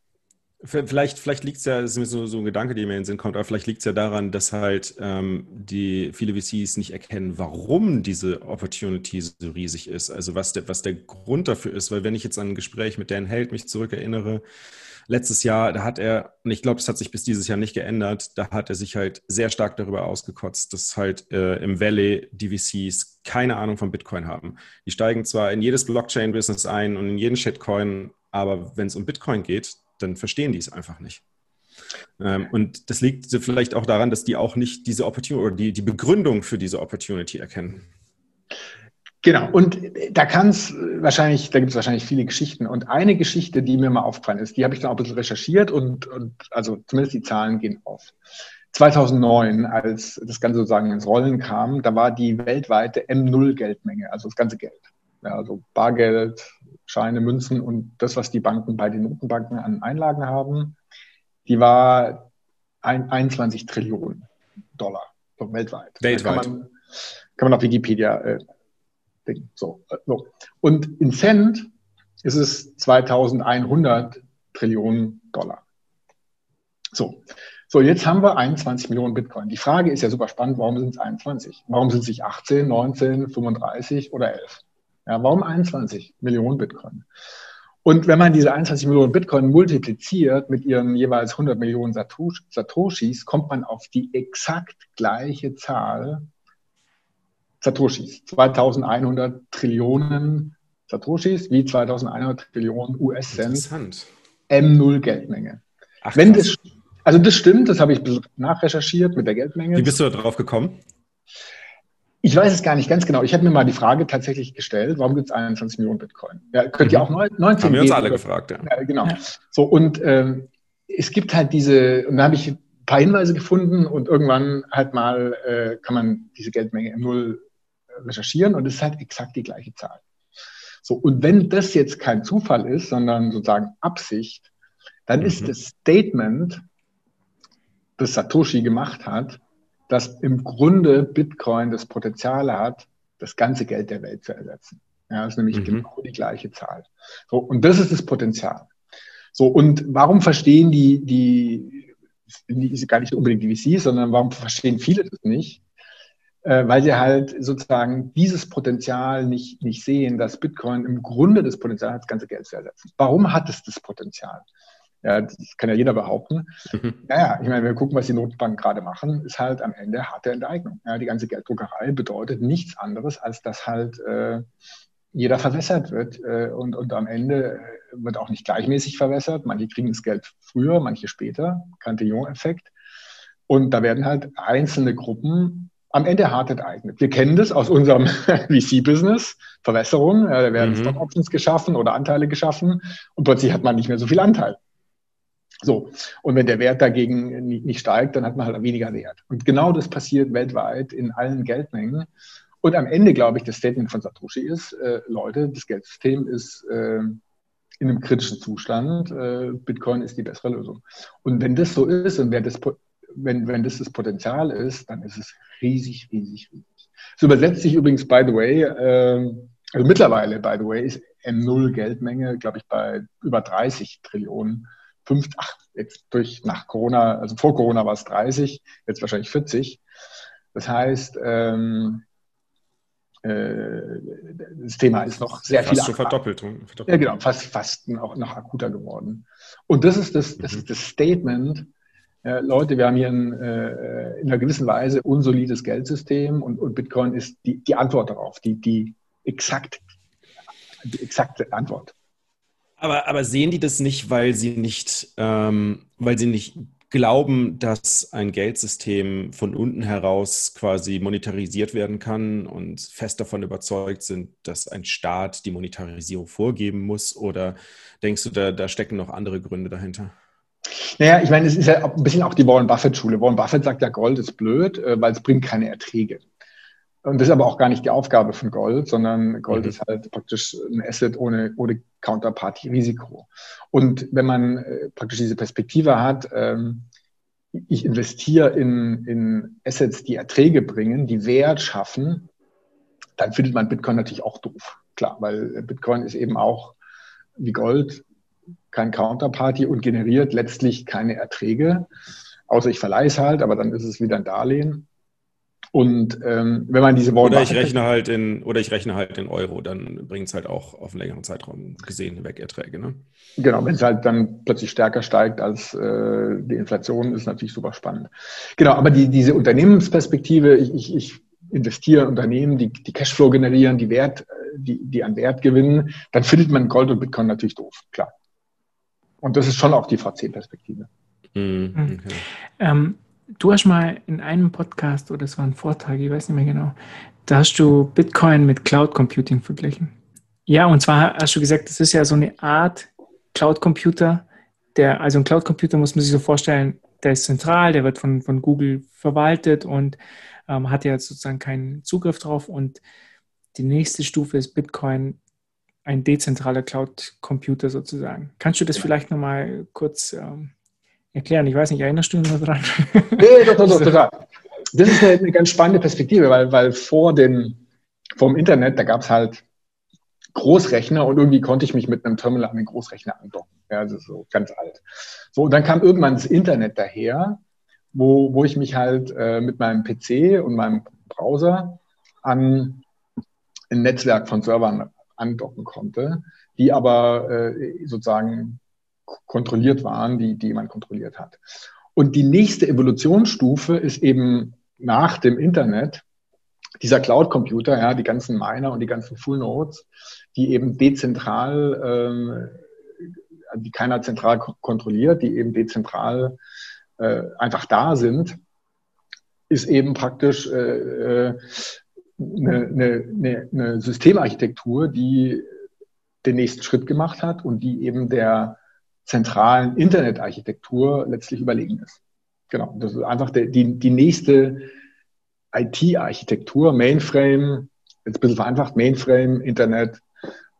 Vielleicht, vielleicht liegt es ja, das ist so, so ein Gedanke, der mir in den Sinn kommt, aber vielleicht liegt es ja daran, dass halt ähm, die viele VCs nicht erkennen, warum diese Opportunity so riesig ist. Also was der, was der Grund dafür ist. Weil wenn ich jetzt an ein Gespräch mit Dan Held mich zurückerinnere, letztes Jahr, da hat er, und ich glaube, es hat sich bis dieses Jahr nicht geändert, da hat er sich halt sehr stark darüber ausgekotzt, dass halt äh, im Valley die VCs keine Ahnung von Bitcoin haben. Die steigen zwar in jedes Blockchain-Business ein und in jeden Shitcoin, aber wenn es um Bitcoin geht, dann verstehen die es einfach nicht. Ähm, und das liegt vielleicht auch daran, dass die auch nicht diese Opportunity oder die, die Begründung für diese Opportunity erkennen. Genau, und da kann es wahrscheinlich, da gibt es wahrscheinlich viele Geschichten. Und eine Geschichte, die mir mal aufgefallen ist, die habe ich dann auch ein bisschen recherchiert und, und also zumindest die Zahlen gehen auf. 2009, als das Ganze sozusagen ins Rollen kam, da war die weltweite M0-Geldmenge, also das ganze Geld. Ja, also Bargeld, Scheine, Münzen und das, was die Banken bei den Notenbanken an Einlagen haben, die war ein, 21 Trillionen Dollar so weltweit. Weltweit. Kann man, kann man auf Wikipedia äh, denken. So, äh, so. Und in Cent ist es 2100 Trillionen Dollar. So. So, jetzt haben wir 21 Millionen Bitcoin. Die Frage ist ja super spannend, warum sind es 21? Warum sind es nicht 18, 19, 35 oder 11? Ja, warum 21 Millionen Bitcoin? Und wenn man diese 21 Millionen Bitcoin multipliziert mit ihren jeweils 100 Millionen Satoshis, kommt man auf die exakt gleiche Zahl Satoshis. 2100 Trillionen Satoshis wie 2100 Trillionen US-Cent. M0 Geldmenge. Ach, wenn das, also das stimmt, das habe ich nachrecherchiert mit der Geldmenge. Wie bist du da drauf gekommen? Ich weiß es gar nicht ganz genau. Ich habe mir mal die Frage tatsächlich gestellt, warum gibt es 21 Millionen Bitcoin? Ja, könnt ihr mhm. auch 19 Haben wir uns alle gefragt, ja. ja genau. So, und ähm, es gibt halt diese, und da habe ich ein paar Hinweise gefunden und irgendwann halt mal äh, kann man diese Geldmenge im Null recherchieren und es ist halt exakt die gleiche Zahl. So, und wenn das jetzt kein Zufall ist, sondern sozusagen Absicht, dann mhm. ist das Statement, das Satoshi gemacht hat, dass im Grunde Bitcoin das Potenzial hat, das ganze Geld der Welt zu ersetzen. Ja, das ist nämlich mhm. genau die gleiche Zahl. So, und das ist das Potenzial. So, und warum verstehen die, die, die gar nicht unbedingt die VCs, sondern warum verstehen viele das nicht? Äh, weil sie halt sozusagen dieses Potenzial nicht, nicht sehen, dass Bitcoin im Grunde das Potenzial hat, das ganze Geld zu ersetzen. Warum hat es das Potenzial? Ja, das kann ja jeder behaupten. Mhm. Naja, ich meine, wir gucken, was die Notenbanken gerade machen, ist halt am Ende harte Enteignung. Ja, die ganze Gelddruckerei bedeutet nichts anderes, als dass halt äh, jeder verwässert wird äh, und, und am Ende äh, wird auch nicht gleichmäßig verwässert. Manche kriegen das Geld früher, manche später. Cantillon-Effekt. Und da werden halt einzelne Gruppen am Ende hart enteignet. Wir kennen das aus unserem VC-Business, Verwässerung. Ja, da werden mhm. Stock-Options geschaffen oder Anteile geschaffen und plötzlich hat man nicht mehr so viel Anteil. So, und wenn der Wert dagegen nicht steigt, dann hat man halt weniger Wert. Und genau das passiert weltweit in allen Geldmengen. Und am Ende, glaube ich, das Statement von Satoshi ist, äh, Leute, das Geldsystem ist äh, in einem kritischen Zustand, äh, Bitcoin ist die bessere Lösung. Und wenn das so ist und das, wenn, wenn das das Potenzial ist, dann ist es riesig, riesig, riesig. Es übersetzt sich übrigens, by the way, ähm, also mittlerweile, by the way, ist M0 Geldmenge, glaube ich, bei über 30 Trillionen fünf, ach, jetzt durch nach Corona, also vor Corona war es 30, jetzt wahrscheinlich 40. Das heißt, ähm, äh, das Thema ist noch sehr fast viel. verdoppelt, verdoppelt. Ja, genau, fast, fast noch, noch akuter geworden. Und das ist das, das, mhm. ist das Statement, äh, Leute, wir haben hier ein, äh, in einer gewissen Weise unsolides Geldsystem und, und Bitcoin ist die, die Antwort darauf, die, die, exakt, die exakte Antwort. Aber, aber sehen die das nicht, weil sie nicht, ähm, weil sie nicht glauben, dass ein Geldsystem von unten heraus quasi monetarisiert werden kann und fest davon überzeugt sind, dass ein Staat die Monetarisierung vorgeben muss? Oder denkst du, da, da stecken noch andere Gründe dahinter? Naja, ich meine, es ist ja ein bisschen auch die Warren Buffett-Schule. Warren Buffett sagt ja, Gold ist blöd, äh, weil es bringt keine Erträge. Und das ist aber auch gar nicht die Aufgabe von Gold, sondern Gold mhm. ist halt praktisch ein Asset ohne, ohne Counterparty-Risiko. Und wenn man äh, praktisch diese Perspektive hat, ähm, ich investiere in, in Assets, die Erträge bringen, die Wert schaffen, dann findet man Bitcoin natürlich auch doof. Klar, weil Bitcoin ist eben auch wie Gold kein Counterparty und generiert letztlich keine Erträge, außer ich verleihe es halt, aber dann ist es wieder ein Darlehen. Und ähm, wenn man diese Worte. Oder ich rechne halt in, oder ich rechne halt in Euro, dann bringt es halt auch auf einen längeren Zeitraum gesehen weg Erträge. Ne? Genau, wenn es halt dann plötzlich stärker steigt als äh, die Inflation, ist natürlich super spannend. Genau, aber die, diese Unternehmensperspektive, ich, ich, ich investiere in Unternehmen, die, die Cashflow generieren, die Wert, die, die an Wert gewinnen, dann findet man Gold und Bitcoin natürlich doof, klar. Und das ist schon auch die VC-Perspektive. Mhm, okay. ähm, du hast mal in einem Podcast oder es war ein Vortrag, ich weiß nicht mehr genau, da hast du Bitcoin mit Cloud Computing verglichen. Ja, und zwar hast du gesagt, das ist ja so eine Art Cloud Computer, der, also ein Cloud Computer muss man sich so vorstellen, der ist zentral, der wird von, von Google verwaltet und ähm, hat ja sozusagen keinen Zugriff drauf. Und die nächste Stufe ist Bitcoin ein dezentraler Cloud-Computer sozusagen. Kannst du das vielleicht nochmal kurz ähm, erklären? Ich weiß nicht, erinnerst du dich noch dran? Nee, doch, doch, doch, total. Das ist eine, eine, ganz spannende Perspektive, weil, weil vor dem, vom Internet, da gab es halt Großrechner und irgendwie konnte ich mich mit einem Terminal an den Großrechner andocken. Ja, also so ganz alt. So, und dann kam irgendwann das Internet daher, wo, wo ich mich halt äh, mit meinem PC und meinem Browser an ein Netzwerk von Servern andocken konnte, die aber äh, sozusagen kontrolliert waren, die, die jemand kontrolliert hat. Und die nächste Evolutionsstufe ist eben nach dem Internet dieser Cloud-Computer, ja, die ganzen Miner und die ganzen Full Nodes, die eben dezentral, ähm, die keiner zentral kontrolliert, die eben dezentral äh, einfach da sind, ist eben praktisch äh, äh eine, eine, eine Systemarchitektur, die den nächsten Schritt gemacht hat und die eben der zentralen Internetarchitektur letztlich überlegen ist. Genau, das ist einfach der, die, die nächste IT-Architektur, Mainframe, jetzt ein bisschen vereinfacht, Mainframe, Internet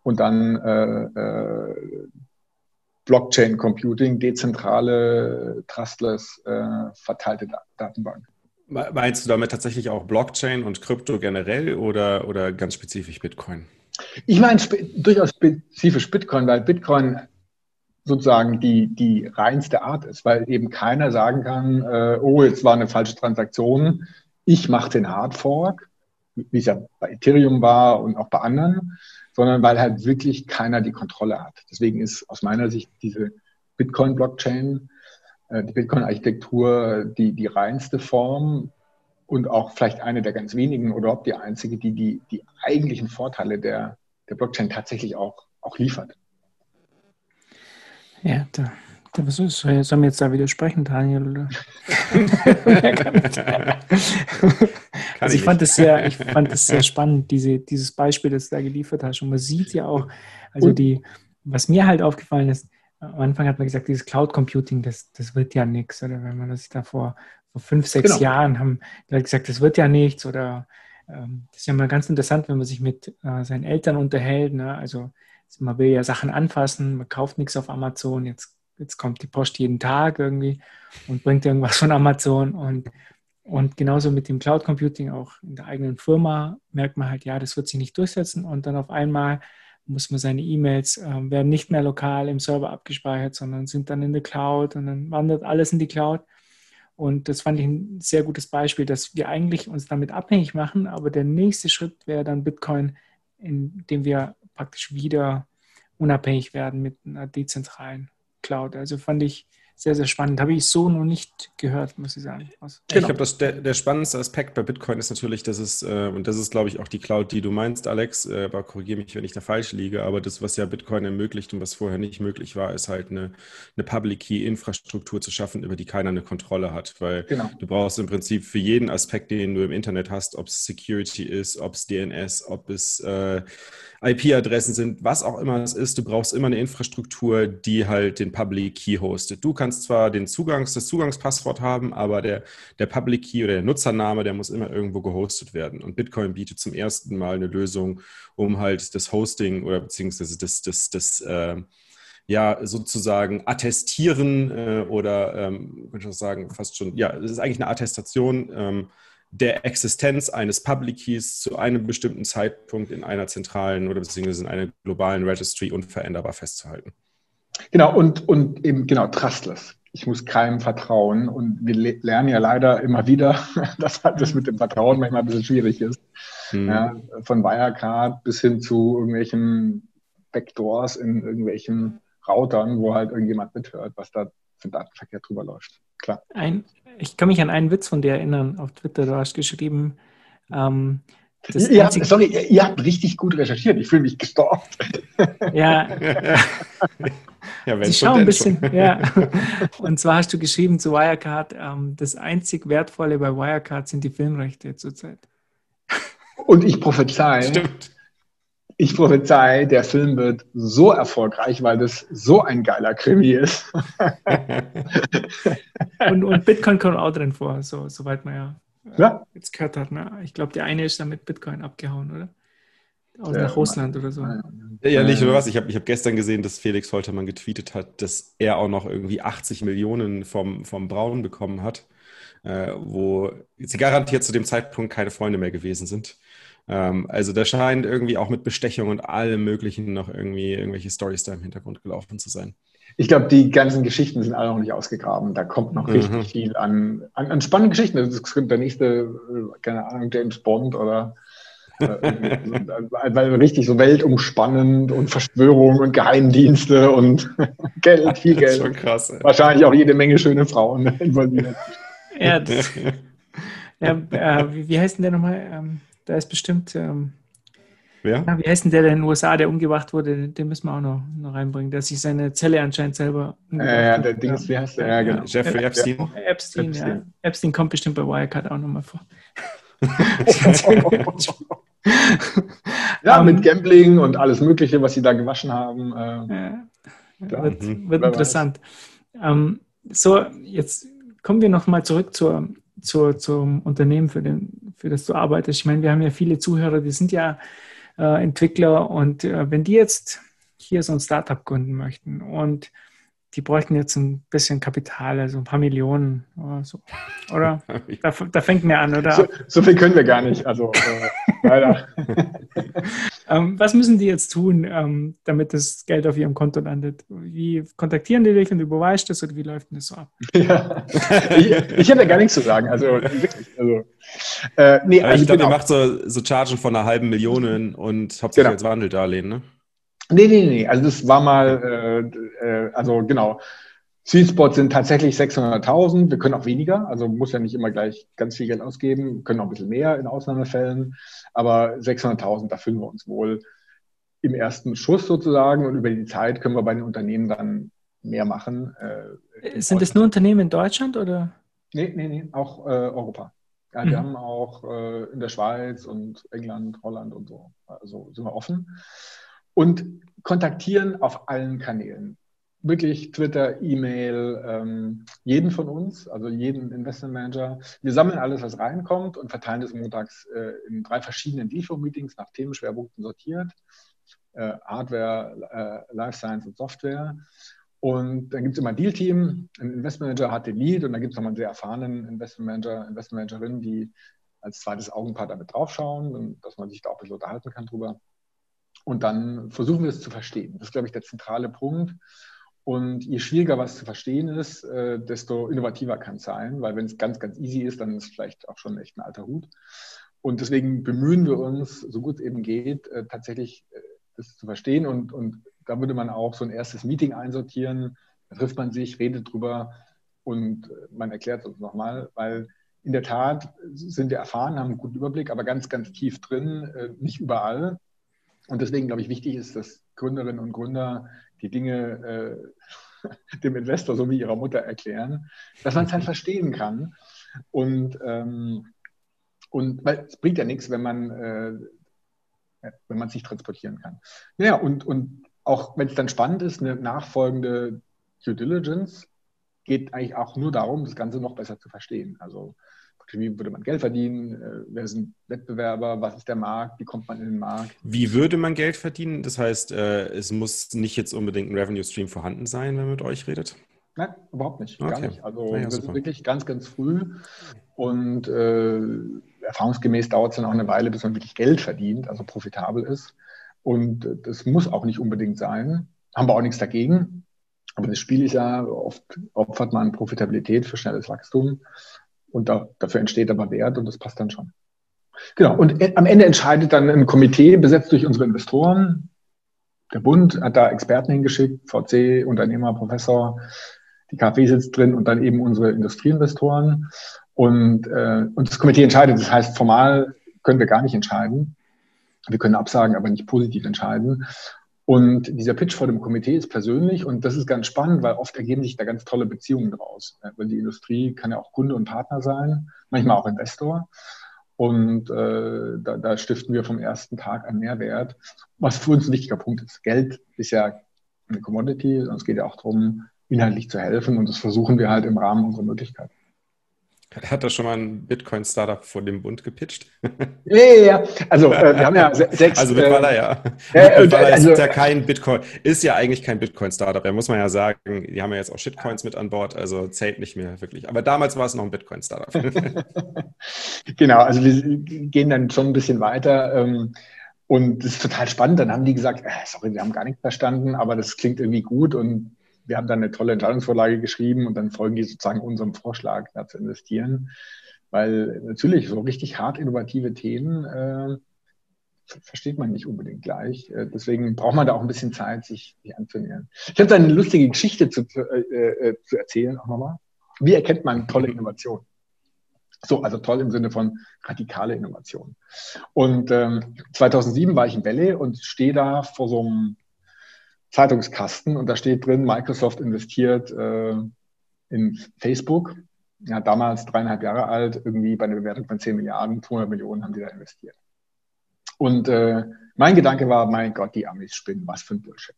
und dann äh, äh, Blockchain Computing, dezentrale, trustless, äh, verteilte Datenbank. Meinst du damit tatsächlich auch Blockchain und Krypto generell oder, oder ganz spezifisch Bitcoin? Ich meine spe durchaus spezifisch Bitcoin, weil Bitcoin sozusagen die, die reinste Art ist, weil eben keiner sagen kann, äh, oh, jetzt war eine falsche Transaktion, ich mache den Hardfork, wie es ja bei Ethereum war und auch bei anderen, sondern weil halt wirklich keiner die Kontrolle hat. Deswegen ist aus meiner Sicht diese Bitcoin-Blockchain die Bitcoin-Architektur die, die reinste Form und auch vielleicht eine der ganz wenigen oder ob die einzige, die die, die eigentlichen Vorteile der, der Blockchain tatsächlich auch, auch liefert. Ja, da, da was ist, sollen wir jetzt da widersprechen, Daniel? Oder? also ich fand es sehr, ich fand es sehr spannend, diese, dieses Beispiel, das du da geliefert hast. Und man sieht ja auch, also die, was mir halt aufgefallen ist, am Anfang hat man gesagt, dieses Cloud Computing, das, das wird ja nichts. Oder wenn man das da vor, vor fünf, sechs genau. Jahren haben Leute gesagt, das wird ja nichts. Oder ähm, das ist ja mal ganz interessant, wenn man sich mit äh, seinen Eltern unterhält. Ne? Also man will ja Sachen anfassen, man kauft nichts auf Amazon. Jetzt, jetzt kommt die Post jeden Tag irgendwie und bringt irgendwas von Amazon. Und, und genauso mit dem Cloud Computing, auch in der eigenen Firma, merkt man halt, ja, das wird sich nicht durchsetzen. Und dann auf einmal muss man seine E-Mails, äh, werden nicht mehr lokal im Server abgespeichert, sondern sind dann in der Cloud und dann wandert alles in die Cloud. Und das fand ich ein sehr gutes Beispiel, dass wir eigentlich uns damit abhängig machen, aber der nächste Schritt wäre dann Bitcoin, indem wir praktisch wieder unabhängig werden mit einer dezentralen Cloud. Also fand ich sehr, sehr spannend. Habe ich so noch nicht gehört, muss ich sagen. Was, genau. Ich glaube, der, der spannendste Aspekt bei Bitcoin ist natürlich, dass es, äh, und das ist, glaube ich, auch die Cloud, die du meinst, Alex, äh, aber korrigiere mich, wenn ich da falsch liege, aber das, was ja Bitcoin ermöglicht und was vorher nicht möglich war, ist halt eine, eine Public Key-Infrastruktur zu schaffen, über die keiner eine Kontrolle hat, weil genau. du brauchst im Prinzip für jeden Aspekt, den du im Internet hast, ob es Security ist, ob es DNS, ob es äh, IP-Adressen sind, was auch immer es ist, du brauchst immer eine Infrastruktur, die halt den Public Key hostet. Du kannst zwar den Zugangs, das Zugangspasswort haben, aber der, der Public Key oder der Nutzername, der muss immer irgendwo gehostet werden. Und Bitcoin bietet zum ersten Mal eine Lösung, um halt das Hosting oder beziehungsweise das, das, das, äh, ja, sozusagen attestieren äh, oder, ähm, würde ich sagen, fast schon, ja, es ist eigentlich eine Attestation, ähm, der Existenz eines Public Keys zu einem bestimmten Zeitpunkt in einer zentralen oder beziehungsweise in einer globalen Registry unveränderbar festzuhalten. Genau, und, und eben genau, trustless. Ich muss keinem vertrauen. Und wir lernen ja leider immer wieder, dass halt das mit dem Vertrauen manchmal ein bisschen schwierig ist. Hm. Ja, von Wirecard bis hin zu irgendwelchen Backdoors in irgendwelchen Routern, wo halt irgendjemand mithört, was da für Datenverkehr drüber läuft. Klar. Ein, ich kann mich an einen Witz von dir erinnern auf Twitter. Du hast geschrieben, ähm, ja, sorry, ihr habt richtig gut recherchiert. Ich fühle mich gestorbt. Ja. ja Sie schauen ein bisschen, ja. Und zwar hast du geschrieben zu Wirecard, ähm, das einzig Wertvolle bei Wirecard sind die Filmrechte zurzeit. Und ich prophezei, Stimmt. ich prophezei, der Film wird so erfolgreich, weil das so ein geiler Krimi ist. und, und Bitcoin kommt auch drin vor, so, soweit man ja, ja. jetzt gehört hat. Ne? Ich glaube, der eine ist dann mit Bitcoin abgehauen, oder? Aus, nach Russland oder so. Ja, ja nicht, oder was? Ich habe ich hab gestern gesehen, dass Felix Holtermann getweetet hat, dass er auch noch irgendwie 80 Millionen vom, vom Braun bekommen hat, äh, wo sie garantiert zu dem Zeitpunkt keine Freunde mehr gewesen sind. Ähm, also da scheint irgendwie auch mit Bestechung und allem Möglichen noch irgendwie irgendwelche Stories da im Hintergrund gelaufen zu sein. Ich glaube, die ganzen Geschichten sind alle noch nicht ausgegraben. Da kommt noch mhm. richtig viel an, an, an spannenden Geschichten. Das könnte der nächste, äh, keine Ahnung, James Bond oder äh, weil richtig so weltumspannend und Verschwörung und Geheimdienste und Geld, viel Geld. Das ist schon krass. Ey. Wahrscheinlich auch jede Menge schöne Frauen involviert. Ja, das, ja äh, wie, wie heißt denn der nochmal? Ähm, da ist bestimmt. Ähm, Wer? Ja, wie heißt denn der, der in den USA, der umgebracht wurde? Den, müssen wir auch noch, noch reinbringen, dass sich seine Zelle anscheinend selber. Ja, ja, der Dings, wie heißt der? Ja, genau. Jeffrey Epstein. Epstein, Epstein, ja. Epstein kommt bestimmt bei Wirecard auch nochmal vor. ja, mit Gambling und alles Mögliche, was sie da gewaschen haben. Äh, ja. Wird, mhm. wird interessant. Ähm, so, jetzt kommen wir nochmal zurück zur, zur, zum Unternehmen, für, den, für das du arbeitest. Ich meine, wir haben ja viele Zuhörer, die sind ja äh, Entwickler und äh, wenn die jetzt hier so ein Startup gründen möchten und die bräuchten jetzt ein bisschen Kapital, also ein paar Millionen oder so. Oder? Da, da fängt mir an, oder? So, so, viel können wir gar nicht, also äh, leider. ähm, was müssen die jetzt tun, ähm, damit das Geld auf ihrem Konto landet? Wie kontaktieren die dich und du überweist das oder wie läuft denn das so ab? Ja. Ich, ich habe ja gar nichts zu sagen, also wirklich. Also, äh, nee, also ich glaube, ihr macht so, so Chargen von einer halben Million und hauptsächlich genau. als Wandeldarlehen, ne? Nee, nee, nee. Also das war mal, äh, äh, also genau. Sweet Spots sind tatsächlich 600.000. Wir können auch weniger, also muss ja nicht immer gleich ganz viel Geld ausgeben, wir können auch ein bisschen mehr in Ausnahmefällen, aber 600.000, da fühlen wir uns wohl im ersten Schuss sozusagen und über die Zeit können wir bei den Unternehmen dann mehr machen. Äh, sind es nur Unternehmen in Deutschland oder? Nee, nee, nee, auch äh, Europa. Ja, mhm. Wir haben auch äh, in der Schweiz und England, Holland und so, also sind wir offen und kontaktieren auf allen Kanälen. Wirklich Twitter, E-Mail, ähm, jeden von uns, also jeden Investmentmanager. Wir sammeln alles, was reinkommt und verteilen das montags äh, in drei verschiedenen Liefermeetings nach Themenschwerpunkten sortiert. Äh, Hardware, äh, Life Science und Software. Und dann gibt es immer ein Deal-Team. Ein Investmentmanager hat den Lead und dann gibt es nochmal einen sehr erfahrenen Investmentmanager, Investmentmanagerin, die als zweites Augenpaar damit draufschauen, dass man sich da auch ein bisschen unterhalten kann drüber. Und dann versuchen wir es zu verstehen. Das ist, glaube ich, der zentrale Punkt. Und je schwieriger was zu verstehen ist, äh, desto innovativer kann es sein, weil wenn es ganz, ganz easy ist, dann ist es vielleicht auch schon echt ein alter Hut. Und deswegen bemühen wir uns, so gut es eben geht, äh, tatsächlich äh, das zu verstehen. Und, und da würde man auch so ein erstes Meeting einsortieren. Da trifft man sich, redet drüber und man erklärt es uns nochmal, weil in der Tat sind wir erfahren, haben einen guten Überblick, aber ganz, ganz tief drin, nicht überall. Und deswegen, glaube ich, wichtig ist, dass Gründerinnen und Gründer die Dinge äh, dem Investor so wie ihrer Mutter erklären, dass man es halt verstehen kann. Und, ähm, und weil es bringt ja nichts, wenn man äh, wenn man es nicht transportieren kann. Ja, und, und auch wenn es dann spannend ist, eine nachfolgende Due Diligence geht eigentlich auch nur darum, das Ganze noch besser zu verstehen. Also wie würde man Geld verdienen, äh, wer sind Wettbewerber, was ist der Markt, wie kommt man in den Markt. Wie würde man Geld verdienen? Das heißt, äh, es muss nicht jetzt unbedingt ein Revenue Stream vorhanden sein, wenn man mit euch redet? Nein, überhaupt nicht, okay. gar nicht. Also ja, wir sind wirklich ganz, ganz früh und äh, erfahrungsgemäß dauert es dann auch eine Weile, bis man wirklich Geld verdient, also profitabel ist. Und das muss auch nicht unbedingt sein. Haben wir auch nichts dagegen. Aber das Spiel ist ja, oft opfert man Profitabilität für schnelles Wachstum. Und da, dafür entsteht aber Wert und das passt dann schon. Genau. Und am Ende entscheidet dann ein Komitee, besetzt durch unsere Investoren. Der Bund hat da Experten hingeschickt, VC, Unternehmer, Professor, die KfW sitzt drin und dann eben unsere Industrieinvestoren. Und, äh, und das Komitee entscheidet. Das heißt, formal können wir gar nicht entscheiden. Wir können absagen, aber nicht positiv entscheiden. Und dieser Pitch vor dem Komitee ist persönlich und das ist ganz spannend, weil oft ergeben sich da ganz tolle Beziehungen draus. Weil die Industrie kann ja auch Kunde und Partner sein, manchmal auch Investor. Und äh, da, da stiften wir vom ersten Tag einen Mehrwert, was für uns ein wichtiger Punkt ist. Geld ist ja eine Commodity es geht ja auch darum, inhaltlich zu helfen und das versuchen wir halt im Rahmen unserer Möglichkeiten. Hat er schon mal ein Bitcoin-Startup vor dem Bund gepitcht? Ja, ja, ja. Also äh, wir haben ja sechs. Also äh, ja. Äh, Bitweiler also, ist ja kein Bitcoin, ist ja eigentlich kein Bitcoin-Startup. Da muss man ja sagen, die haben ja jetzt auch Shitcoins mit an Bord, also zählt nicht mehr wirklich. Aber damals war es noch ein Bitcoin-Startup. genau, also wir gehen dann schon ein bisschen weiter. Ähm, und das ist total spannend. Dann haben die gesagt, äh, sorry, wir haben gar nichts verstanden, aber das klingt irgendwie gut und wir haben dann eine tolle Entscheidungsvorlage geschrieben und dann folgen die sozusagen unserem Vorschlag, da zu investieren. Weil natürlich so richtig hart innovative Themen äh, versteht man nicht unbedingt gleich. Äh, deswegen braucht man da auch ein bisschen Zeit, sich, sich anzunähern. Ich habe da eine lustige Geschichte zu, äh, äh zu erzählen, auch nochmal. Wie erkennt man tolle Innovation? So, also toll im Sinne von radikale Innovation. Und ähm, 2007 war ich in Belle und stehe da vor so einem Zeitungskasten und da steht drin, Microsoft investiert äh, in Facebook. Ja, damals dreieinhalb Jahre alt, irgendwie bei einer Bewertung von 10 Milliarden, 200 Millionen haben die da investiert. Und äh, mein Gedanke war, mein Gott, die Amis spinnen, was für ein Bullshit.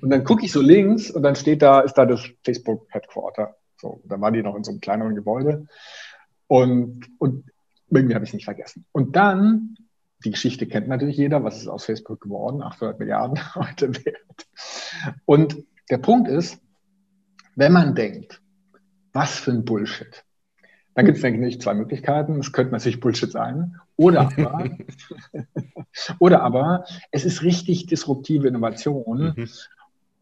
Und dann gucke ich so links und dann steht da, ist da das Facebook Headquarter. So, da waren die noch in so einem kleineren Gebäude. Und, und irgendwie habe ich es nicht vergessen. Und dann die Geschichte kennt natürlich jeder, was ist aus Facebook geworden? 800 Milliarden heute wert. Und der Punkt ist, wenn man denkt, was für ein Bullshit, dann gibt es eigentlich zwei Möglichkeiten. Es könnte natürlich Bullshit sein. Oder aber, oder aber es ist richtig disruptive Innovation mhm.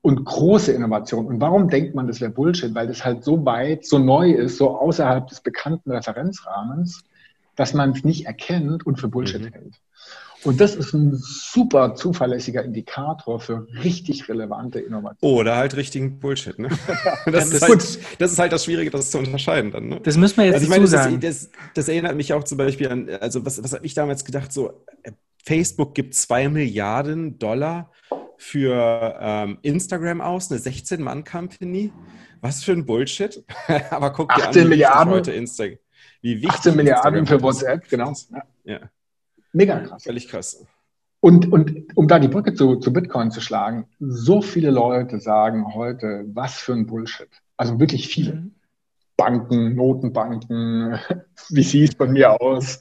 und große Innovation. Und warum denkt man, das wäre Bullshit? Weil das halt so weit, so neu ist, so außerhalb des bekannten Referenzrahmens, dass man es nicht erkennt und für Bullshit mhm. hält. Und das ist ein super zuverlässiger Indikator für richtig relevante Innovationen. Oder halt richtigen Bullshit. Ne? Das, ist halt, das, ist halt, das Schwierige, das zu unterscheiden dann. Ne? Das müssen wir jetzt also ich meine, sagen. Das, das, erinnert mich auch zum Beispiel an, also was, was habe ich damals gedacht, so Facebook gibt zwei Milliarden Dollar für ähm, Instagram aus, eine 16-Mann-Company. Was für ein Bullshit. Aber guck dir an, wie Milliarden. heute Instagram. Wie wichtig 18 Milliarden für WhatsApp, genau. Ja. ja. Mega krass. Völlig krass. Und, und um da die Brücke zu, zu Bitcoin zu schlagen, so viele Leute sagen heute, was für ein Bullshit. Also wirklich viele. Mhm. Banken, Notenbanken, wie sieht es bei mir aus,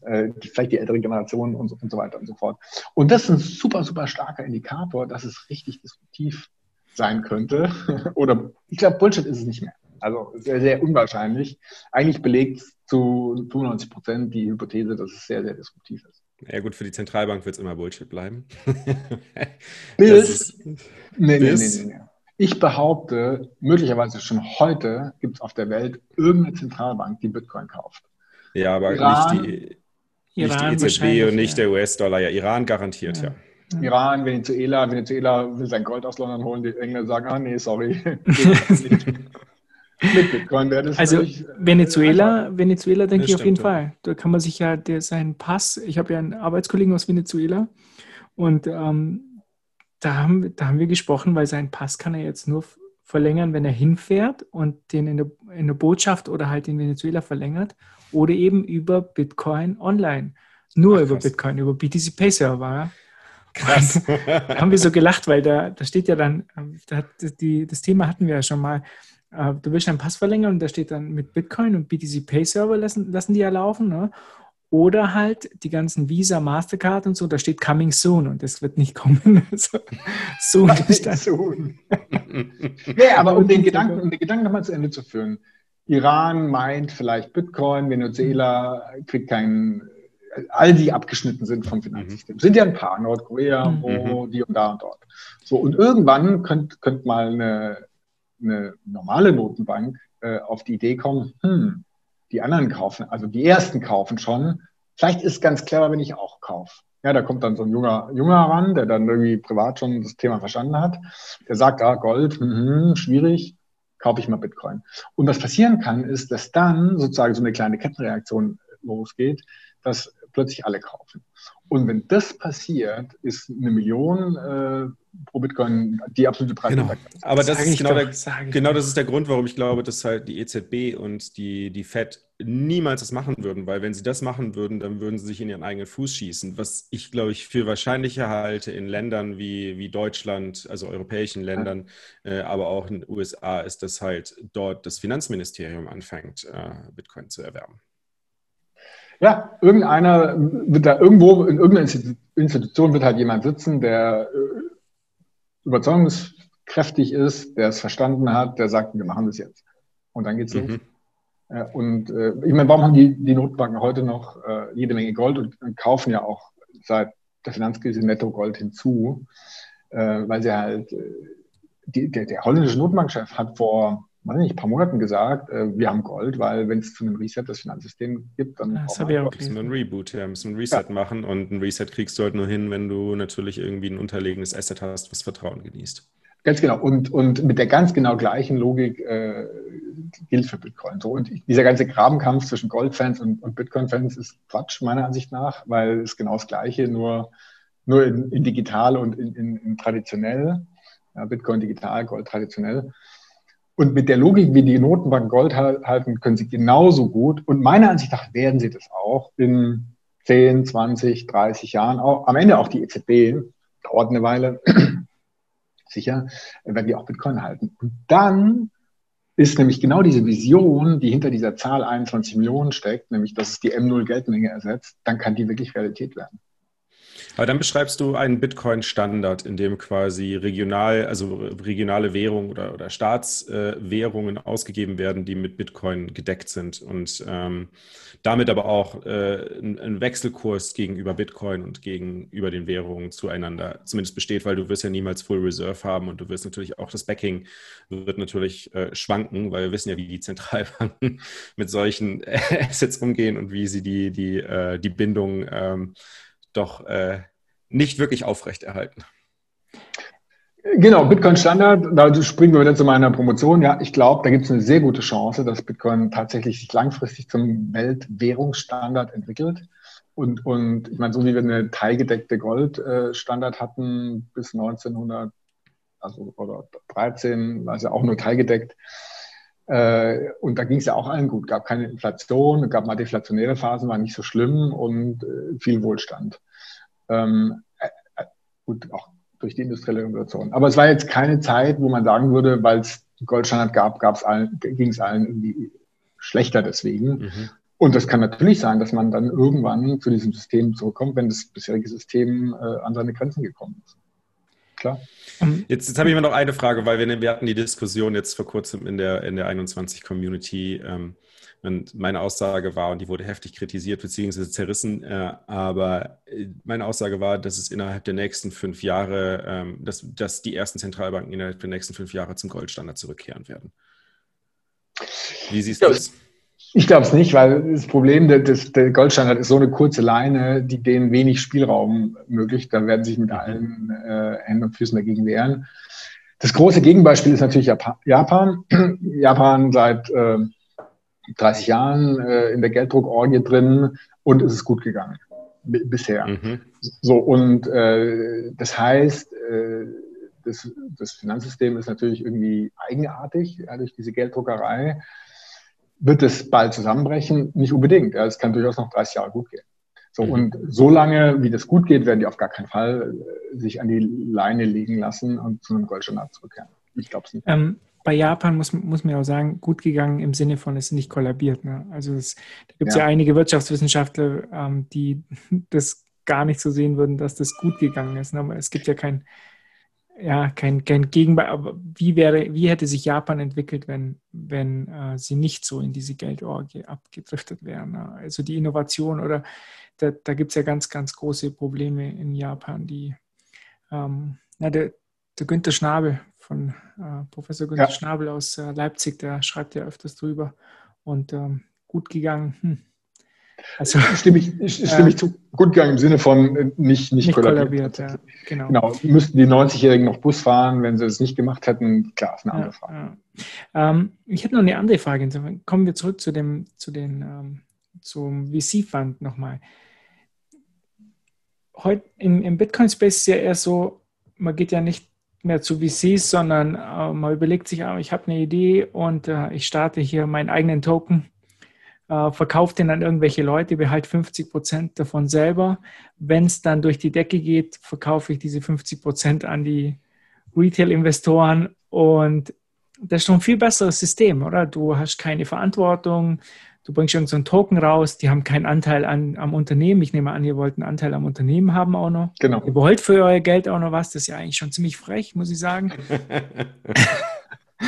äh, vielleicht die ältere Generation und so, und so weiter und so fort. Und das ist ein super, super starker Indikator, dass es richtig disruptiv sein könnte. Oder ich glaube, Bullshit ist es nicht mehr. Also sehr, sehr unwahrscheinlich. Eigentlich belegt zu 95 Prozent die Hypothese, dass es sehr, sehr disruptiv ist. Ja gut, für die Zentralbank wird es immer Bullshit bleiben. bis, nee, nee, nee, nee, nee. Ich behaupte, möglicherweise schon heute gibt es auf der Welt irgendeine Zentralbank, die Bitcoin kauft. Ja, aber Iran, nicht, die, Iran nicht die EZB und nicht ja. der US-Dollar. Ja, Iran garantiert, ja. ja. Iran, Venezuela, Venezuela will sein Gold aus London holen, die Engländer sagen, ah nee, sorry. Mit Bitcoin wäre das Also völlig, Venezuela, äh, Venezuela denke ich auf jeden ja. Fall. Da kann man sich ja der, seinen Pass, ich habe ja einen Arbeitskollegen aus Venezuela und ähm, da, haben, da haben wir gesprochen, weil seinen Pass kann er jetzt nur verlängern, wenn er hinfährt und den in der, in der Botschaft oder halt in Venezuela verlängert oder eben über Bitcoin online. Nur Ach, über Bitcoin, über BTC Pay Server. Krass. da haben wir so gelacht, weil da, da steht ja dann, da, die, das Thema hatten wir ja schon mal, äh, du willst deinen Pass verlängern und da steht dann mit Bitcoin und BTC Pay Server lassen, lassen die ja laufen. Ne? Oder halt die ganzen Visa, Mastercard und so, da steht Coming Soon und das wird nicht kommen. so, soon ist soon. nee, aber um den Gedanken, um den Gedanken nochmal zu Ende zu führen. Iran meint vielleicht Bitcoin, Venezuela kriegt keinen, all die abgeschnitten sind vom Finanzsystem. Mhm. Sind ja ein paar, Nordkorea, mhm. wo, die und da und dort. So, und irgendwann könnte könnt mal eine eine normale Notenbank äh, auf die Idee kommen, hm, die anderen kaufen, also die ersten kaufen schon. Vielleicht ist ganz clever, wenn ich auch kaufe. Ja, da kommt dann so ein junger, junger ran, der dann irgendwie privat schon das Thema verstanden hat. Der sagt, ah, Gold, mh, schwierig, kaufe ich mal Bitcoin. Und was passieren kann, ist, dass dann sozusagen so eine kleine Kettenreaktion losgeht, dass plötzlich alle kaufen. Und wenn das passiert, ist eine Million äh, pro Bitcoin die absolute Preis. Genau. Aber das, das ist genau, der, genau das ist der Grund, warum ich glaube, dass halt die EZB und die, die Fed niemals das machen würden, weil wenn sie das machen würden, dann würden sie sich in ihren eigenen Fuß schießen. Was ich, glaube ich, für wahrscheinlicher halte in Ländern wie, wie Deutschland, also europäischen Ländern, ja. äh, aber auch in den USA, ist, dass halt dort das Finanzministerium anfängt, äh, Bitcoin zu erwerben. Ja, irgendeiner wird da irgendwo in irgendeiner Institution wird halt jemand sitzen, der äh, überzeugungskräftig ist, der es verstanden hat, der sagt, wir machen das jetzt. Und dann geht's mhm. los. Ja, und äh, ich meine, warum haben die, die Notbanken heute noch äh, jede Menge Gold und, und, kaufen ja auch seit der Finanzkrise Netto Gold hinzu, äh, weil sie halt, äh, die, der, der holländische Notbankchef hat vor weiß nicht, ein paar Monaten gesagt, äh, wir haben Gold, weil wenn es zu einem Reset des Finanzsystems gibt, dann das habe ich auch müssen wir ein Reboot, ja, müssen wir ein Reset ja. machen und ein Reset kriegst du halt nur hin, wenn du natürlich irgendwie ein unterlegenes Asset hast, was Vertrauen genießt. Ganz genau. Und, und mit der ganz genau gleichen Logik äh, gilt für Bitcoin. So, und dieser ganze Grabenkampf zwischen Goldfans und, und Bitcoin-Fans ist Quatsch, meiner Ansicht nach, weil es genau das Gleiche, nur, nur in, in digital und in, in, in traditionell. Ja, Bitcoin digital, Gold traditionell. Und mit der Logik, wie die Notenbank Gold halten, können sie genauso gut. Und meiner Ansicht nach werden sie das auch in 10, 20, 30 Jahren. Auch, am Ende auch die EZB, dauert eine Weile, sicher, werden die auch Bitcoin halten. Und dann ist nämlich genau diese Vision, die hinter dieser Zahl 21 Millionen steckt, nämlich dass es die M0 Geldmenge ersetzt, dann kann die wirklich Realität werden. Aber dann beschreibst du einen Bitcoin-Standard, in dem quasi regional, also regionale Währungen oder, oder Staatswährungen äh, ausgegeben werden, die mit Bitcoin gedeckt sind. Und ähm, damit aber auch äh, ein, Wechselkurs gegenüber Bitcoin und gegenüber den Währungen zueinander zumindest besteht, weil du wirst ja niemals Full Reserve haben und du wirst natürlich auch das Backing wird natürlich äh, schwanken, weil wir wissen ja, wie die Zentralbanken mit solchen Assets umgehen und wie sie die, die, äh, die Bindung ähm, doch äh, nicht wirklich aufrechterhalten. Genau, Bitcoin Standard, da springen wir wieder zu meiner Promotion. Ja, ich glaube, da gibt es eine sehr gute Chance, dass Bitcoin tatsächlich sich langfristig zum Weltwährungsstandard entwickelt. Und, und ich meine, so wie wir eine teilgedeckte Goldstandard hatten bis 1900, also oder 13, war es ja auch nur teilgedeckt. Äh, und da ging es ja auch allen gut. Gab keine Inflation, gab mal deflationäre Phasen, war nicht so schlimm und äh, viel Wohlstand. Ähm, äh, äh, gut, auch durch die industrielle Revolution. Aber es war jetzt keine Zeit, wo man sagen würde, weil es Goldstandard gab, ging es allen irgendwie schlechter deswegen. Mhm. Und das kann natürlich sein, dass man dann irgendwann zu diesem System zurückkommt, wenn das bisherige System äh, an seine Grenzen gekommen ist. Klar. Ähm, jetzt, jetzt habe ich immer noch eine Frage, weil wir, wir hatten die Diskussion jetzt vor kurzem in der, in der 21 Community. Ähm, und meine Aussage war, und die wurde heftig kritisiert bzw. zerrissen, äh, aber äh, meine Aussage war, dass es innerhalb der nächsten fünf Jahre, ähm, dass, dass die ersten Zentralbanken innerhalb der nächsten fünf Jahre zum Goldstandard zurückkehren werden. Wie siehst du das? Ich glaube es nicht, weil das Problem der, des, der Goldstandard ist so eine kurze Leine, die denen wenig Spielraum möglich. Da werden sich mit allen äh, Händen und Füßen dagegen wehren. Das große Gegenbeispiel ist natürlich Japan. Japan seit äh, 30 Jahren äh, in der Gelddruckorgie drin und es ist gut gegangen bisher. Mhm. So und äh, das heißt, äh, das, das Finanzsystem ist natürlich irgendwie eigenartig ja, durch diese Gelddruckerei. Wird es bald zusammenbrechen? Nicht unbedingt. Es kann durchaus noch 30 Jahre gut gehen. So, mhm. und so lange, wie das gut geht, werden die auf gar keinen Fall äh, sich an die Leine legen lassen und zu einem Goldstandard zurückkehren. Ich glaube es nicht. Ähm, bei Japan muss, muss man auch sagen, gut gegangen im Sinne von, es ist nicht kollabiert. Ne? Also es, da gibt es ja. ja. einige Wirtschaftswissenschaftler, ähm, die das gar nicht so sehen würden, dass das gut gegangen ist. Ne? Aber es gibt ja kein, ja, kein, kein Gegenbeispiel. Aber wie, wäre, wie hätte sich Japan entwickelt, wenn, wenn äh, sie nicht so in diese Geldorgie abgedriftet wären? Ne? Also die Innovation oder da, da gibt es ja ganz, ganz große Probleme in Japan, die ähm, na, der, der Günther Schnabel von äh, Professor Günther ja. Schnabel aus äh, Leipzig, der schreibt ja öfters drüber und ähm, gut gegangen. Hm. Also, stimme ich, stimme ich zu. Gut gegangen im Sinne von äh, nicht, nicht, nicht kollabiert. kollabiert ja, genau. genau. Müssten die 90-Jährigen noch Bus fahren, wenn sie es nicht gemacht hätten? Klar, ist eine andere Frage. Ja. Ähm, ich hätte noch eine andere Frage. Kommen wir zurück zu dem, zu den, ähm, zum VC-Fund nochmal. heute im, im Bitcoin-Space ist ja eher so, man geht ja nicht mehr zu VCs, sondern äh, man überlegt sich, ah, ich habe eine Idee und äh, ich starte hier meinen eigenen Token, äh, verkaufe den an irgendwelche Leute, behalte 50 Prozent davon selber. Wenn es dann durch die Decke geht, verkaufe ich diese 50 Prozent an die Retail-Investoren und das ist schon ein viel besseres System, oder? Du hast keine Verantwortung, du bringst irgendeinen so Token raus, die haben keinen Anteil an, am Unternehmen. Ich nehme an, ihr wollt einen Anteil am Unternehmen haben auch noch. Genau. Ihr beholt für euer Geld auch noch was. Das ist ja eigentlich schon ziemlich frech, muss ich sagen.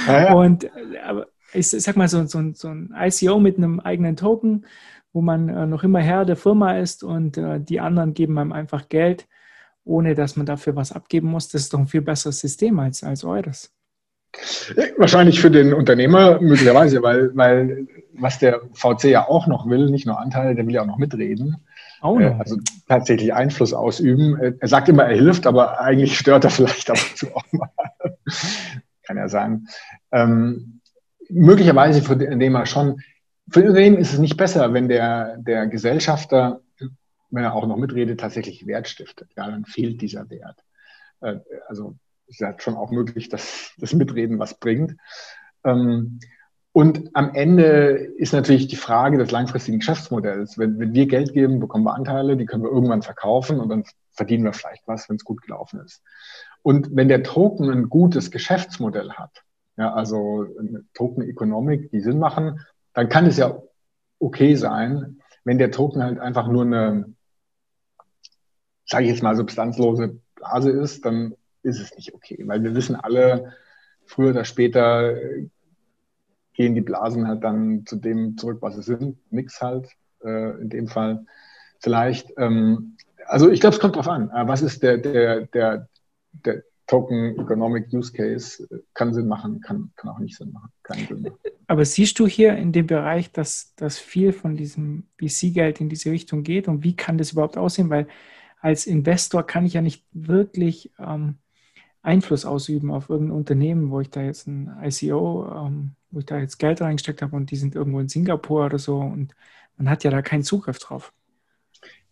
ja, ja. Und aber ich sag mal, so, so, so, ein ICO mit einem eigenen Token, wo man äh, noch immer Herr der Firma ist und äh, die anderen geben einem einfach Geld, ohne dass man dafür was abgeben muss. Das ist doch ein viel besseres System als, als eures. Wahrscheinlich für den Unternehmer möglicherweise, weil, weil was der VC ja auch noch will, nicht nur Anteile, der will ja auch noch mitreden. Oh, no. Also tatsächlich Einfluss ausüben. Er sagt immer, er hilft, aber eigentlich stört er vielleicht ab und zu auch mal. Kann ja sein. Ähm, möglicherweise für den Unternehmer schon. Für den Unternehmen ist es nicht besser, wenn der, der Gesellschafter, wenn er auch noch mitredet, tatsächlich Wert stiftet. Ja, dann fehlt dieser Wert. Äh, also ist ja schon auch möglich, dass das Mitreden was bringt. Ähm, und am Ende ist natürlich die Frage des langfristigen Geschäftsmodells. Wenn, wenn, wir Geld geben, bekommen wir Anteile, die können wir irgendwann verkaufen und dann verdienen wir vielleicht was, wenn es gut gelaufen ist. Und wenn der Token ein gutes Geschäftsmodell hat, ja, also Token Economic, die Sinn machen, dann kann es ja okay sein, wenn der Token halt einfach nur eine, sage ich jetzt mal, substanzlose Blase ist, dann ist es nicht okay, weil wir wissen alle, früher oder später gehen die Blasen halt dann zu dem zurück, was sie sind. Nix halt, äh, in dem Fall vielleicht. Ähm, also ich glaube, es kommt drauf an. Äh, was ist der, der, der, der Token Economic Use Case? Kann Sinn machen, kann, kann auch nicht Sinn machen. Sinn machen. Aber siehst du hier in dem Bereich, dass, dass viel von diesem VC-Geld in diese Richtung geht und wie kann das überhaupt aussehen? Weil als Investor kann ich ja nicht wirklich ähm, Einfluss ausüben auf irgendein Unternehmen, wo ich da jetzt ein ICO, ähm, wo ich da jetzt Geld reingesteckt habe und die sind irgendwo in Singapur oder so und man hat ja da keinen Zugriff drauf.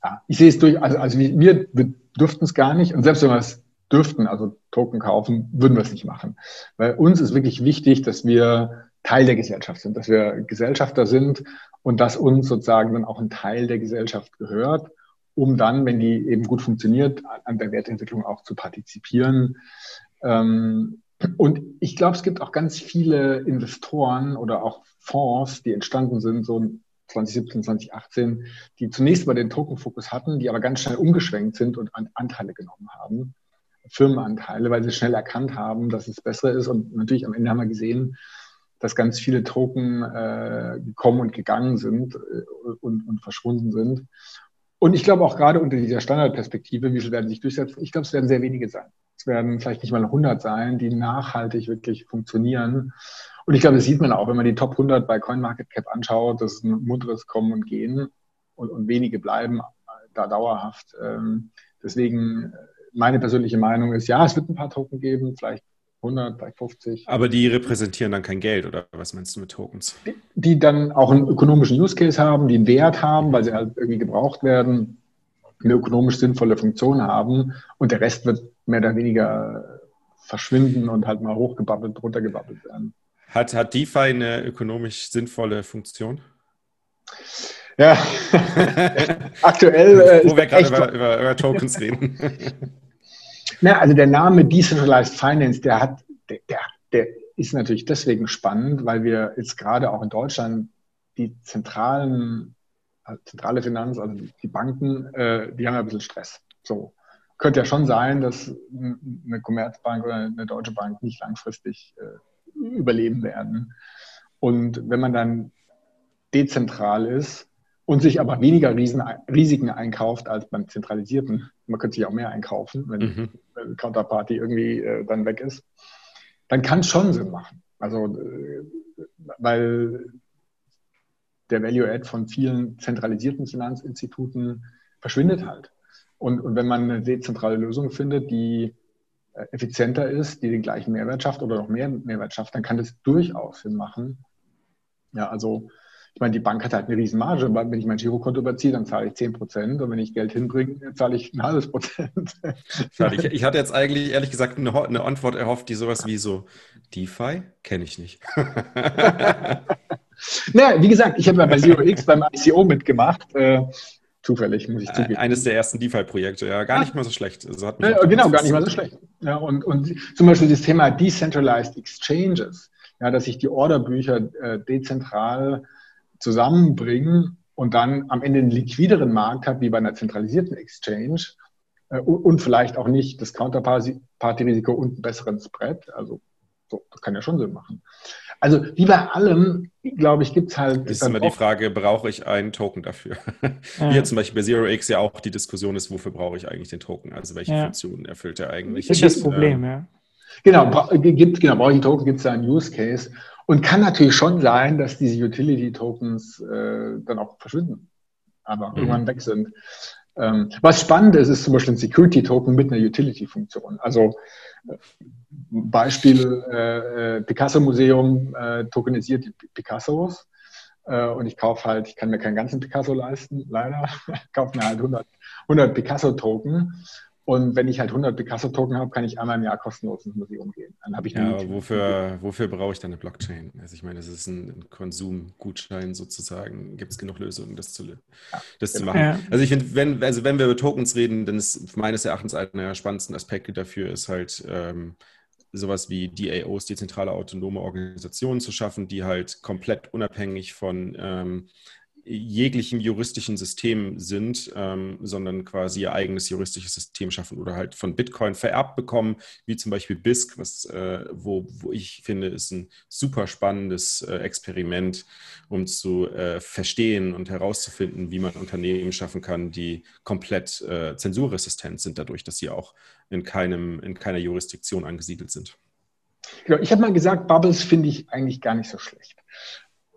Ja, ich sehe es durch, also, also wir, wir dürften es gar nicht und selbst wenn wir es dürften, also Token kaufen, würden wir es nicht machen. Weil uns ist wirklich wichtig, dass wir Teil der Gesellschaft sind, dass wir Gesellschafter sind und dass uns sozusagen dann auch ein Teil der Gesellschaft gehört um dann, wenn die eben gut funktioniert, an der Wertentwicklung auch zu partizipieren. Ähm, und ich glaube, es gibt auch ganz viele Investoren oder auch Fonds, die entstanden sind, so 2017, 2018, die zunächst mal den Token-Fokus hatten, die aber ganz schnell umgeschwenkt sind und Anteile genommen haben. Firmenanteile, weil sie schnell erkannt haben, dass es besser ist. Und natürlich am Ende haben wir gesehen, dass ganz viele Token äh, gekommen und gegangen sind äh, und, und verschwunden sind. Und ich glaube auch gerade unter dieser Standardperspektive, wie viel werden sich durchsetzen? Ich glaube, es werden sehr wenige sein. Es werden vielleicht nicht mal 100 sein, die nachhaltig wirklich funktionieren. Und ich glaube, das sieht man auch, wenn man die Top 100 bei CoinMarketCap anschaut, das ist ein munteres Kommen und Gehen und, und wenige bleiben da dauerhaft. Ähm, deswegen meine persönliche Meinung ist, ja, es wird ein paar Token geben, vielleicht 100, bei 50. Aber die repräsentieren dann kein Geld, oder was meinst du mit Tokens? Die, die dann auch einen ökonomischen Use Case haben, die einen Wert haben, weil sie halt irgendwie gebraucht werden, eine ökonomisch sinnvolle Funktion haben und der Rest wird mehr oder weniger verschwinden und halt mal hochgebabbelt, runtergebabbelt werden. Hat, hat DeFi eine ökonomisch sinnvolle Funktion? Ja, aktuell. Äh, Wo wir gerade über, über, über Tokens reden. Na, also der Name Decentralized Finance, der hat, der, der, der ist natürlich deswegen spannend, weil wir jetzt gerade auch in Deutschland die zentralen, also zentrale Finanz, also die Banken, äh, die haben ja ein bisschen Stress. So. Könnte ja schon sein, dass eine Commerzbank oder eine Deutsche Bank nicht langfristig äh, überleben werden. Und wenn man dann dezentral ist, und sich aber weniger Riesen, Risiken einkauft als beim zentralisierten. Man könnte sich auch mehr einkaufen, wenn, mhm. wenn Counterparty irgendwie äh, dann weg ist. Dann kann es schon Sinn machen. Also, äh, weil der Value-Add von vielen zentralisierten Finanzinstituten verschwindet halt. Und, und wenn man eine dezentrale Lösung findet, die äh, effizienter ist, die den gleichen Mehrwert schafft oder noch mehr Mehrwert schafft, dann kann das durchaus Sinn machen. Ja, also ich meine, die Bank hat halt eine riesen Marge. Wenn ich mein Girokonto überziehe, dann zahle ich 10 Prozent. Und wenn ich Geld hinbringe, zahle ich ein halbes Prozent. Ich, ich, hatte jetzt eigentlich, ehrlich gesagt, eine, eine, Antwort erhofft, die sowas wie so, DeFi? Kenne ich nicht. naja, wie gesagt, ich habe ja bei Zero X beim ICO mitgemacht. Äh, zufällig, muss ich zugeben. Eines der ersten DeFi-Projekte, ja, gar nicht mal so schlecht. Also ja, genau, gar nicht mal so schlecht. Ja, und, und zum Beispiel das Thema Decentralized Exchanges, ja, dass ich die Orderbücher äh, dezentral zusammenbringen und dann am Ende einen liquideren Markt habe, wie bei einer zentralisierten Exchange äh, und vielleicht auch nicht das Counterparty-Risiko und einen besseren Spread. Also so, das kann ja schon Sinn machen. Also wie bei allem, glaube ich, gibt es halt. Das ist immer die Frage, brauche ich einen Token dafür? Ja. Wie jetzt zum Beispiel bei Zero X ja auch die Diskussion ist, wofür brauche ich eigentlich den Token? Also welche ja. Funktionen erfüllt er eigentlich? Das ist das Problem, ähm, ja. Genau, gibt, genau, brauche ich einen Token, gibt es da einen Use Case. Und kann natürlich schon sein, dass diese Utility-Tokens äh, dann auch verschwinden, aber mhm. irgendwann weg sind. Ähm, was spannend ist, ist zum Beispiel ein Security-Token mit einer Utility-Funktion. Also äh, Beispiel äh, äh, Picasso-Museum äh, tokenisiert die Picassos. Äh, und ich kaufe halt, ich kann mir keinen ganzen Picasso leisten, leider. Ich kaufe mir halt 100, 100 Picasso-Token und wenn ich halt 100 Picasso-Token habe, kann ich einmal im Jahr kostenlos ins Museum gehen. Dann habe ich ja, aber wofür, wofür brauche ich dann eine Blockchain? Also ich meine, das ist ein Konsumgutschein sozusagen. Gibt es genug Lösungen, das zu, ja, das genau. zu machen? Ja. Also ich finde, wenn, also wenn wir über Tokens reden, dann ist meines Erachtens einer der spannendsten Aspekte dafür ist halt ähm, sowas wie DAOs, dezentrale autonome Organisationen zu schaffen, die halt komplett unabhängig von ähm, jeglichem juristischen System sind, ähm, sondern quasi ihr eigenes juristisches System schaffen oder halt von Bitcoin vererbt bekommen, wie zum Beispiel BISC, was, äh, wo, wo ich finde, ist ein super spannendes äh, Experiment, um zu äh, verstehen und herauszufinden, wie man Unternehmen schaffen kann, die komplett äh, zensurresistent sind, dadurch, dass sie auch in, keinem, in keiner Jurisdiktion angesiedelt sind. Genau, ich habe mal gesagt, Bubbles finde ich eigentlich gar nicht so schlecht.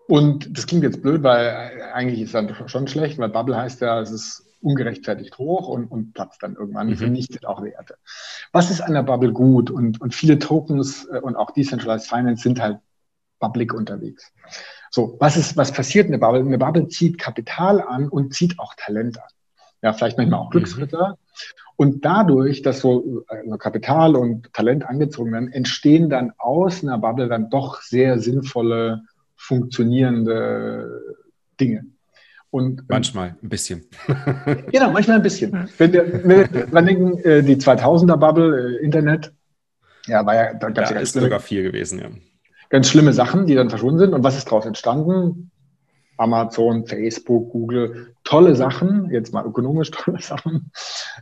Und das klingt jetzt blöd, weil eigentlich ist dann schon schlecht, weil Bubble heißt ja, es ist ungerechtfertigt hoch und, und platzt dann irgendwann, mhm. vernichtet auch Werte. Was ist an der Bubble gut? Und, und viele Tokens äh, und auch Decentralized Finance sind halt public unterwegs. So, was ist, was passiert in der Bubble? Eine Bubble zieht Kapital an und zieht auch Talent an. Ja, vielleicht manchmal auch mhm. Glücksritter. Mhm. Und dadurch, dass so also Kapital und Talent angezogen werden, entstehen dann aus einer Bubble dann doch sehr sinnvolle funktionierende Dinge. Und, manchmal ein bisschen. genau, manchmal ein bisschen. Wenn wir, wenn wir denken, äh, die 2000er-Bubble, äh, Internet, ja, war ja, da gab ja, ist sogar viel gewesen, ja. Ganz schlimme Sachen, die dann verschwunden sind. Und was ist daraus entstanden? Amazon, Facebook, Google, tolle Sachen, jetzt mal ökonomisch tolle Sachen,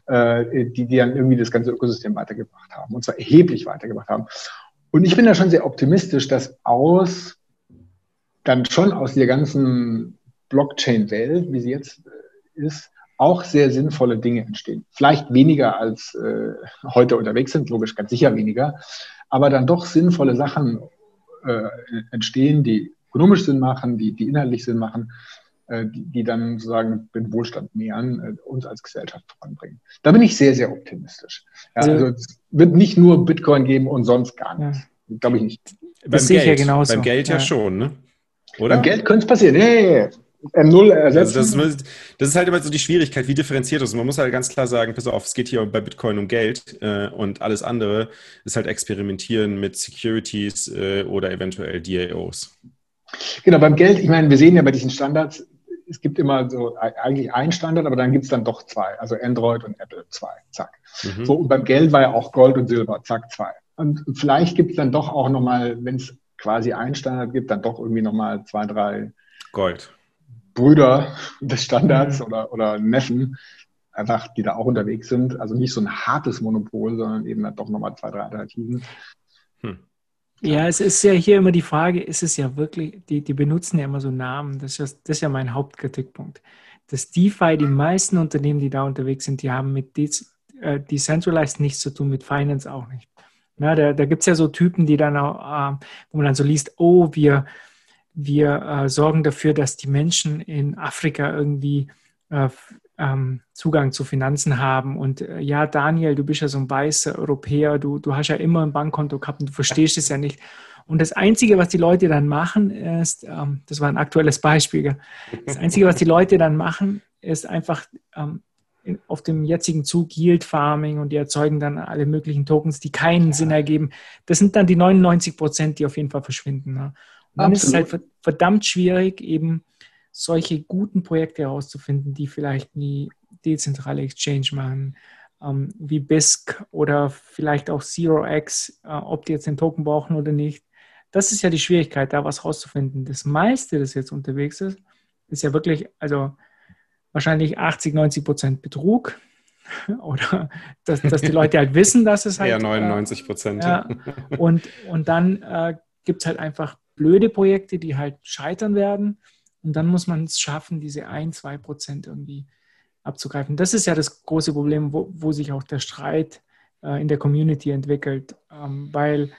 äh, die, die dann irgendwie das ganze Ökosystem weitergebracht haben. Und zwar erheblich weitergebracht haben. Und ich bin da schon sehr optimistisch, dass aus dann schon aus der ganzen Blockchain-Welt, wie sie jetzt äh, ist, auch sehr sinnvolle Dinge entstehen. Vielleicht weniger als äh, heute unterwegs sind, logisch ganz sicher weniger, aber dann doch sinnvolle Sachen äh, entstehen, die ökonomisch Sinn machen, die, die inhaltlich Sinn machen, äh, die, die, dann sozusagen den Wohlstand nähern, äh, uns als Gesellschaft voranbringen. Da bin ich sehr, sehr optimistisch. Ja, also es wird nicht nur Bitcoin geben und sonst gar nichts. Ja. Glaube ich nicht. Beim Geld, genauso. Beim Geld ja, ja schon, ne? Oder? Beim Geld könnte es passieren. Nee, M0 ersetzen. Also das, das, ist halt immer so die Schwierigkeit, wie differenziert ist. Man muss halt ganz klar sagen, pass auf, es geht hier bei Bitcoin um Geld äh, und alles andere ist halt experimentieren mit Securities äh, oder eventuell DAOs. Genau, beim Geld, ich meine, wir sehen ja bei diesen Standards, es gibt immer so eigentlich einen Standard, aber dann gibt es dann doch zwei, also Android und Apple zwei, zack. Mhm. So, und beim Geld war ja auch Gold und Silber, zack, zwei. Und vielleicht gibt es dann doch auch nochmal, wenn es quasi einen Standard gibt, dann doch irgendwie nochmal zwei, drei Gold. Brüder des Standards mhm. oder, oder Neffen, einfach, die da auch unterwegs sind. Also nicht so ein hartes Monopol, sondern eben dann doch nochmal zwei, drei Alternativen. Hm. Ja, es ist ja hier immer die Frage, ist es ja wirklich, die, die benutzen ja immer so Namen, das ist, ja, das ist ja mein Hauptkritikpunkt. Das DeFi, die meisten Unternehmen, die da unterwegs sind, die haben mit äh, Decentralized nichts zu tun, mit Finance auch nicht. Ja, da da gibt es ja so Typen, die dann äh, wo man dann so liest, oh, wir, wir äh, sorgen dafür, dass die Menschen in Afrika irgendwie äh, ähm, Zugang zu Finanzen haben. Und äh, ja, Daniel, du bist ja so ein weißer Europäer, du, du hast ja immer ein Bankkonto gehabt und du verstehst es ja nicht. Und das Einzige, was die Leute dann machen, ist, ähm, das war ein aktuelles Beispiel, das Einzige, was die Leute dann machen, ist einfach ähm, auf dem jetzigen Zug Yield Farming und die erzeugen dann alle möglichen Tokens, die keinen Sinn ergeben. Das sind dann die 99 Prozent, die auf jeden Fall verschwinden. Ne? Und dann Absolut. ist es halt verdammt schwierig, eben solche guten Projekte herauszufinden, die vielleicht nie dezentrale Exchange machen, ähm, wie BISC oder vielleicht auch ZeroX, äh, ob die jetzt den Token brauchen oder nicht. Das ist ja die Schwierigkeit, da was rauszufinden. Das meiste, das jetzt unterwegs ist, ist ja wirklich, also wahrscheinlich 80, 90 Prozent Betrug. Oder dass, dass die Leute halt wissen, dass es halt. Ja, 99 Prozent. Äh, ja, und, und dann äh, gibt es halt einfach blöde Projekte, die halt scheitern werden. Und dann muss man es schaffen, diese 1, 2 Prozent irgendwie abzugreifen. Das ist ja das große Problem, wo, wo sich auch der Streit äh, in der Community entwickelt, ähm, weil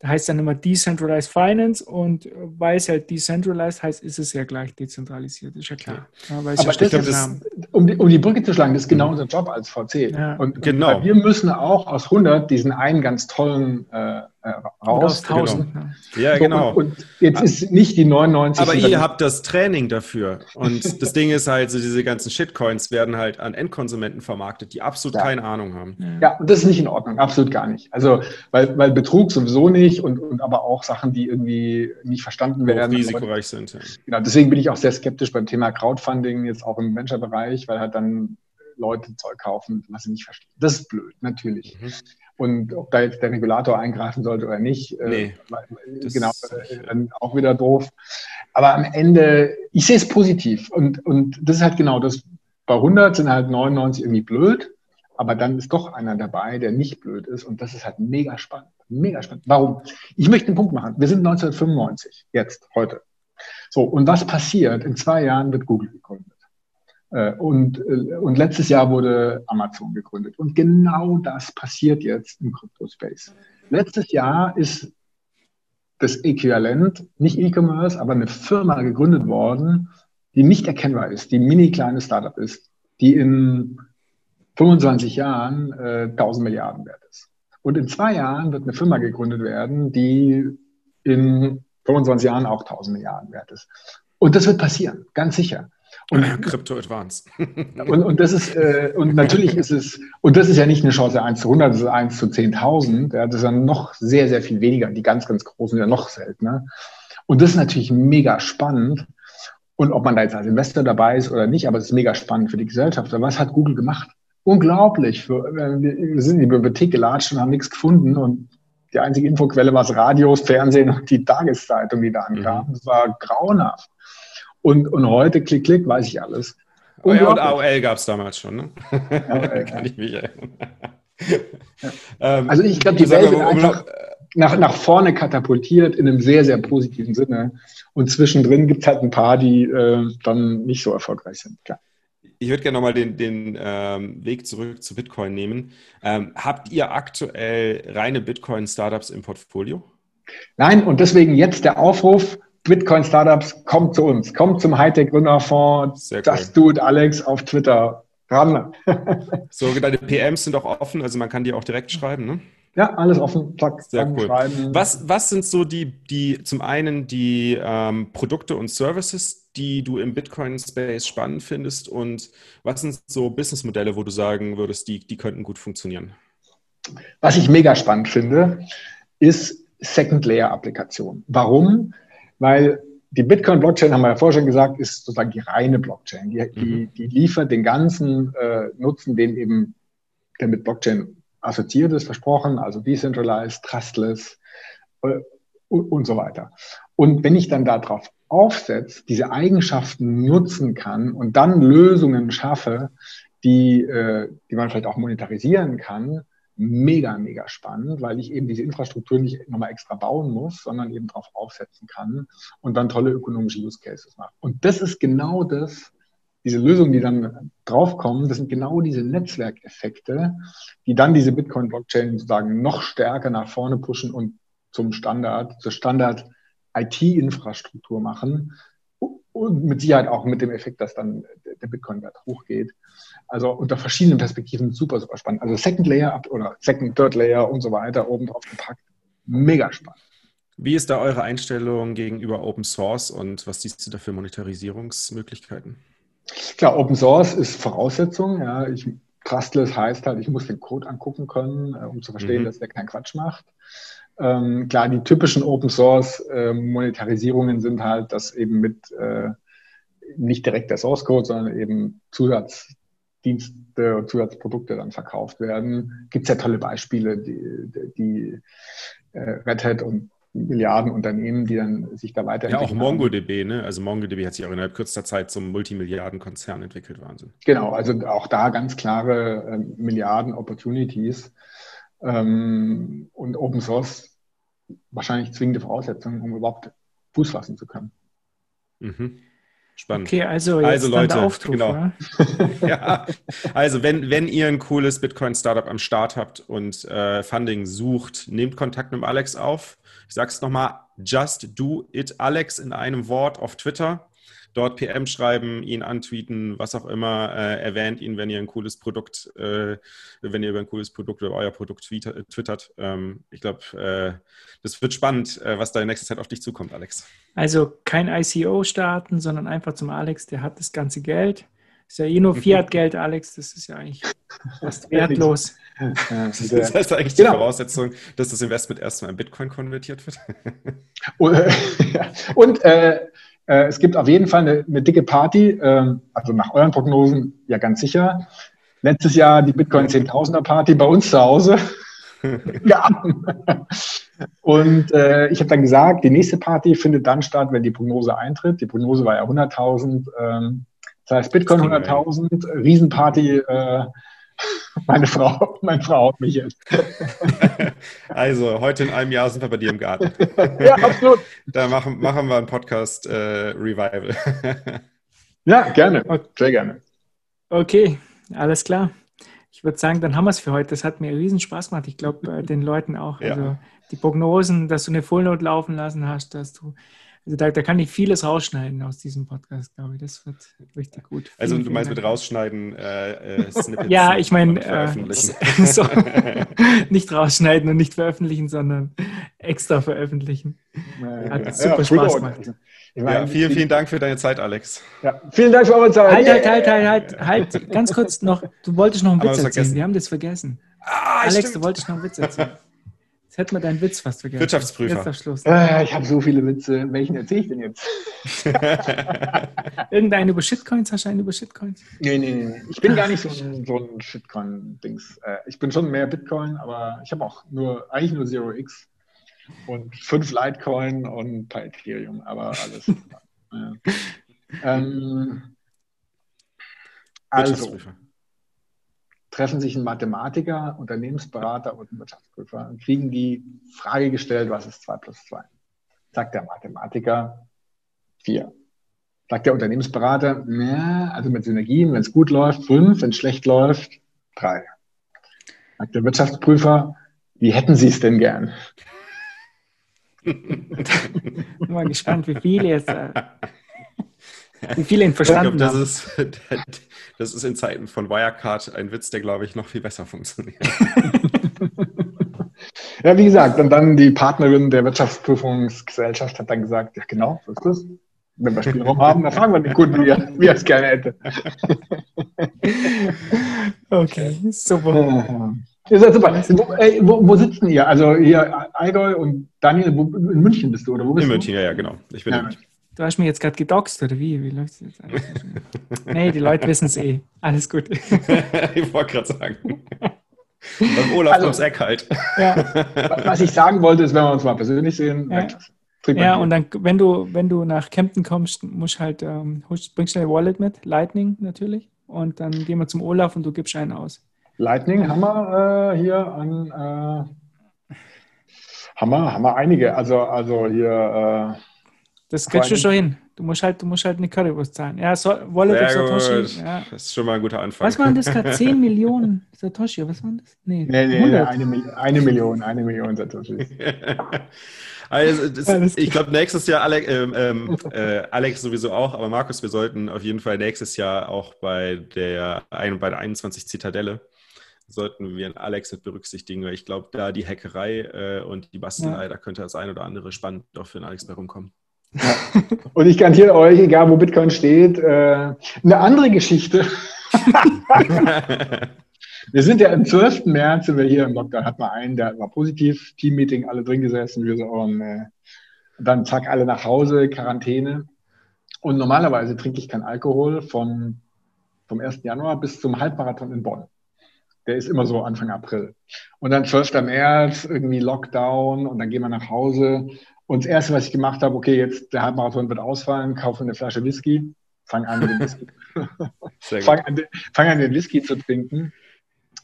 da heißt dann immer Decentralized Finance und äh, weil es halt decentralized heißt, ist es ja gleich dezentralisiert, ist ja klar. Ja, Aber ja glaub, das, um, die, um die Brücke zu schlagen, das ist genau mhm. unser Job als VC. Ja. Und, genau. Und wir müssen auch aus 100 diesen einen ganz tollen äh, äh, raus. Genau. Ja, genau. Und, und jetzt ist nicht die 99. Aber ihr habt das Training dafür. Und das Ding ist halt, so diese ganzen Shitcoins werden halt an Endkonsumenten vermarktet, die absolut ja. keine Ahnung haben. Ja, und das ist nicht in Ordnung, absolut gar nicht. Also, weil, weil Betrug sowieso nicht und, und aber auch Sachen, die irgendwie nicht verstanden werden. risikoreich aber, sind. Ja. Genau, deswegen bin ich auch sehr skeptisch beim Thema Crowdfunding, jetzt auch im Venture-Bereich, weil halt dann Leute Zeug kaufen, was sie nicht verstehen. Das ist blöd, natürlich. Mhm. Und ob da jetzt der Regulator eingreifen sollte oder nicht, äh, nee, äh, genau, äh, dann auch wieder doof. Aber am Ende, ich sehe es positiv. Und, und das ist halt genau das. Bei 100 sind halt 99 irgendwie blöd, aber dann ist doch einer dabei, der nicht blöd ist. Und das ist halt mega spannend. Mega spannend. Warum? Ich möchte einen Punkt machen. Wir sind 1995, jetzt, heute. So, und was passiert? In zwei Jahren wird Google gegründet. Äh, und, äh, und letztes Jahr wurde Amazon gegründet. Und genau das passiert jetzt im Crypto-Space. Letztes Jahr ist das Äquivalent, nicht E-Commerce, aber eine Firma gegründet worden, die nicht erkennbar ist, die mini kleine Startup ist, die in 25 Jahren äh, 1000 Milliarden wert ist. Und in zwei Jahren wird eine Firma gegründet werden, die in 25 Jahren auch 1000 Milliarden wert ist. Und das wird passieren, ganz sicher. Und, Crypto Advance. und, und das ist, äh, und natürlich ist es, und das ist ja nicht eine Chance 1 zu 100, das ist 1 zu 10.000. Ja, das ist dann noch sehr, sehr viel weniger. Die ganz, ganz großen sind ja noch seltener. Und das ist natürlich mega spannend. Und ob man da jetzt als Investor dabei ist oder nicht, aber es ist mega spannend für die Gesellschaft. Aber was hat Google gemacht? Unglaublich. Äh, wir sind in die Bibliothek gelatscht und haben nichts gefunden. Und die einzige Infoquelle war das Radio, das Fernsehen und die Tageszeitung, die da ankam. Mhm. Das war grauenhaft. Und, und heute, klick, klick, weiß ich alles. Oh ja, und AOL gab es damals schon, ne? AOL, Kann ich mich erinnern. Ähm, also ich glaube, die Welt wird einfach nach, nach vorne katapultiert in einem sehr, sehr positiven Sinne. Und zwischendrin gibt es halt ein paar, die äh, dann nicht so erfolgreich sind. Klar. Ich würde gerne nochmal den, den ähm, Weg zurück zu Bitcoin nehmen. Ähm, habt ihr aktuell reine Bitcoin-Startups im Portfolio? Nein, und deswegen jetzt der Aufruf, Bitcoin-Startups, kommt zu uns, kommt zum Hightech-Gründerfonds. Das tut Alex auf Twitter. Ran. so, deine PMs sind auch offen, also man kann die auch direkt schreiben, ne? Ja, alles offen. Zack, Sehr cool. Schreiben. Was, was sind so die, die zum einen die ähm, Produkte und Services, die du im Bitcoin-Space spannend findest und was sind so Businessmodelle, wo du sagen würdest, die, die könnten gut funktionieren? Was ich mega spannend finde, ist Second-Layer-Applikation. Warum? Weil die Bitcoin-Blockchain, haben wir ja vorher schon gesagt, ist sozusagen die reine Blockchain. Die, die, mhm. die liefert den ganzen äh, Nutzen, den eben der mit Blockchain assoziiert ist, versprochen, also decentralized, trustless äh, und, und so weiter. Und wenn ich dann darauf aufsetze, diese Eigenschaften nutzen kann und dann Lösungen schaffe, die, äh, die man vielleicht auch monetarisieren kann, mega, mega spannend, weil ich eben diese Infrastruktur nicht nochmal extra bauen muss, sondern eben darauf aufsetzen kann und dann tolle ökonomische Use Cases mache. Und das ist genau das, diese Lösungen, die dann draufkommen, das sind genau diese Netzwerkeffekte, die dann diese Bitcoin-Blockchain sozusagen noch stärker nach vorne pushen und zum Standard, zur Standard-IT-Infrastruktur machen. Und mit Sicherheit auch mit dem Effekt, dass dann der Bitcoin-Wert hochgeht. Also unter verschiedenen Perspektiven super, super spannend. Also Second Layer oder Second, Third Layer und so weiter oben drauf gepackt. Mega spannend. Wie ist da eure Einstellung gegenüber Open Source und was siehst du da für Monetarisierungsmöglichkeiten? Klar, Open Source ist Voraussetzung. Ja. Ich, Trustless heißt halt, ich muss den Code angucken können, äh, um zu verstehen, mhm. dass der keinen Quatsch macht. Ähm, klar, die typischen Open Source äh, Monetarisierungen sind halt, dass eben mit äh, nicht direkt der Source Code, sondern eben Zusatzdienste und Zusatzprodukte dann verkauft werden. Gibt es ja tolle Beispiele, die, die äh, Red Hat und Milliarden Unternehmen, die dann sich da weiterentwickeln. Ja, auch MongoDB, ne? Also MongoDB hat sich auch innerhalb kürzester Zeit zum Multimilliardenkonzern entwickelt, Wahnsinn. Genau, also auch da ganz klare äh, Milliarden Opportunities. Ähm, und Open Source wahrscheinlich zwingende Voraussetzungen, um überhaupt Fuß fassen zu können. Mhm. Spannend. Okay, also jetzt also Leute, Auftruf, genau. ja, also wenn, wenn ihr ein cooles Bitcoin-Startup am Start habt und äh, Funding sucht, nehmt Kontakt mit Alex auf. Ich sage es nochmal, just do it Alex in einem Wort auf Twitter dort PM schreiben, ihn antweeten, was auch immer, äh, erwähnt ihn, wenn ihr ein cooles Produkt, äh, wenn ihr über ein cooles Produkt oder euer Produkt twittert. Ähm, ich glaube, äh, das wird spannend, äh, was da in nächster Zeit auf dich zukommt, Alex. Also kein ICO starten, sondern einfach zum Alex, der hat das ganze Geld. Ist ja eh nur Fiat-Geld, Alex, das ist ja eigentlich fast wertlos. Das heißt eigentlich die genau. Voraussetzung, dass das Investment erstmal in Bitcoin konvertiert wird. Und äh, äh, es gibt auf jeden Fall eine, eine dicke Party, äh, also nach euren Prognosen ja ganz sicher. Letztes Jahr die Bitcoin 10.000er Party bei uns zu Hause. ja. Und äh, ich habe dann gesagt, die nächste Party findet dann statt, wenn die Prognose eintritt. Die Prognose war ja 100.000. Ähm, das heißt Bitcoin 100.000, Riesenparty. Meine Frau, meine Frau haut mich jetzt. Also, heute in einem Jahr sind wir bei dir im Garten. Ja, absolut. Da machen, machen wir einen Podcast äh, Revival. Ja, gerne. Sehr gerne. Okay, alles klar. Ich würde sagen, dann haben wir es für heute. Das hat mir riesen Spaß gemacht. Ich glaube, äh, den Leuten auch. Also ja. die Prognosen, dass du eine Fullnote laufen lassen hast, dass du also da, da, kann ich vieles rausschneiden aus diesem Podcast, glaube ich. Das wird richtig gut. Also vielen, du meinst mit rausschneiden äh, äh, Snippets? ja, ich meine, äh, so, nicht rausschneiden und nicht veröffentlichen, sondern extra veröffentlichen. Hat ja, super ja, Spaß gemacht. Ich meine, ja, vielen, vielen Dank für deine Zeit, Alex. Ja, vielen Dank für eure Zeit. Halt, halt, halt, halt, halt, halt, ganz kurz noch. Du wolltest noch einen Witz erzählen. Wir haben das vergessen. Ah, Alex, stimmt. du wolltest noch einen Witz erzählen. Hätten wir deinen Witz fast vergessen. Wirtschaftsprüfer. Jetzt Schluss. Äh, ich habe so viele Witze. Welchen erzähle ich denn jetzt? Irgendeinen über Shitcoins? Hast du einen über Shitcoins? Nee, nee, nee. Ich bin gar nicht so ein, so ein Shitcoin-Dings. Äh, ich bin schon mehr Bitcoin, aber ich habe auch nur, eigentlich nur Zero X und fünf Litecoin und ein paar Ethereum, aber alles. ja. ähm, also, treffen sich ein Mathematiker, Unternehmensberater und ein Wirtschaftsprüfer und kriegen die Frage gestellt, was ist 2 plus 2? Sagt der Mathematiker 4. Sagt der Unternehmensberater, ja, also mit Synergien, wenn es gut läuft, 5, wenn es schlecht läuft, 3. Sagt der Wirtschaftsprüfer, wie hätten Sie es denn gern? Bin mal gespannt, wie viele jetzt. Äh wie viele ihn verstanden glaub, das haben. Ist, das ist in Zeiten von Wirecard ein Witz, der, glaube ich, noch viel besser funktioniert. ja, wie gesagt, und dann die Partnerin der Wirtschaftsprüfungsgesellschaft hat dann gesagt, ja genau, so ist das. Wenn wir Spielraum haben, dann fragen wir den Kunden, wie er, wie er es gerne hätte. okay, super. Ist ja super. Wo, ey, wo, wo, sitzen ihr? Also hier Eidol und Daniel, wo, in München bist du, oder wo bist in du? In München, ja, ja, genau. Ich bin ja, in München. Du hast mir jetzt gerade gedoxt, oder wie? Wie läuft es jetzt? nee, die Leute wissen es eh. Alles gut. ich wollte gerade sagen. Beim Olaf also, ums Eck halt. Ja. Was ich sagen wollte, ist, wenn wir uns mal persönlich sehen, ja. Ja, und dann, wenn du, wenn du nach Kempten kommst, musst halt, ähm, bringst schnell Wallet mit, Lightning natürlich. Und dann gehen wir zum Olaf und du gibst einen aus. Lightning haben wir äh, hier an, äh, haben, wir, haben wir einige. Also, also hier, äh, das kriegst du schon hin. Du musst halt, du musst halt eine Currywurst zahlen. Ja, so, Wallet Sehr of Satoshi. Ja. Das ist schon mal ein guter Anfang. Was waren das gerade? 10 Millionen Satoshi, was waren das? Nee, nee, nee eine, eine, Million, eine Million Satoshi. also, das, ich glaube, nächstes Jahr, Alex, ähm, ähm, äh, Alex sowieso auch, aber Markus, wir sollten auf jeden Fall nächstes Jahr auch bei der, bei der 21 Zitadelle sollten wir Alex mit berücksichtigen, weil ich glaube, da die Hackerei äh, und die Bastelei, ja. da könnte das ein oder andere spannend auch für den Alex bei rumkommen. Ja. Und ich garantiere euch, egal wo Bitcoin steht, äh, eine andere Geschichte. wir sind ja am 12. März, sind wir hier im Lockdown, hat mal einen, der war positiv, Teammeeting, alle drin gesessen, wir so, und, äh, dann zack, alle nach Hause, Quarantäne. Und normalerweise trinke ich kein Alkohol von, vom 1. Januar bis zum Halbmarathon in Bonn. Der ist immer so Anfang April. Und dann 12. März, irgendwie Lockdown und dann gehen wir nach Hause. Und das Erste, was ich gemacht habe, okay, jetzt der Halbmarathon wird ausfallen, kaufe eine Flasche Whisky, fang an, den Whisky. fang, an, fang an, den Whisky zu trinken.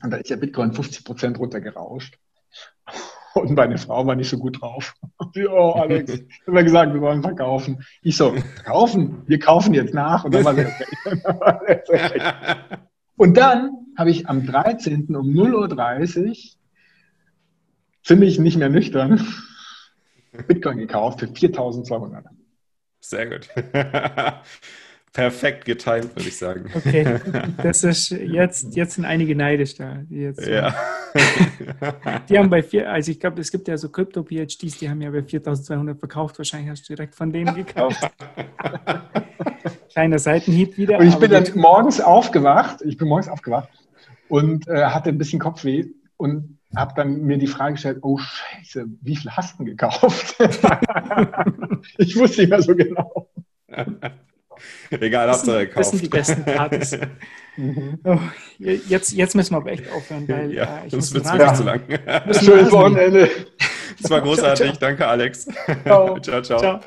Und da ist der Bitcoin 50 Prozent runtergerauscht. Und meine Frau war nicht so gut drauf. oh, Alex, haben wir gesagt, wir wollen verkaufen. Ich so, kaufen? Wir kaufen jetzt nach. Und dann war sie Und dann habe ich am 13. um 0.30 Uhr ziemlich nicht mehr nüchtern Bitcoin gekauft für 4.200. Sehr gut. Perfekt getimt, würde ich sagen. Okay, das ist jetzt, jetzt sind einige neidisch da. Die, jetzt, ja. die haben bei vier, also ich glaube, es gibt ja so Krypto-PhDs, die haben ja bei 4200 verkauft. Wahrscheinlich hast du direkt von denen gekauft. Kleiner Seitenhieb wieder. Und ich bin dann morgens aufgewacht, ich bin morgens aufgewacht und äh, hatte ein bisschen Kopfweh und habe dann mir die Frage gestellt, oh scheiße, wie viel hast du denn gekauft? ich wusste nicht mehr so genau. Egal, habt ihr gekauft. Das sind die besten Partys. mhm. oh, jetzt, jetzt müssen wir aber echt aufhören, weil ja, äh, ich das wird wirklich zu lang. Schönes Wochenende. Das war großartig. Ciao, ciao. Danke, Alex. ciao. ciao. ciao. ciao.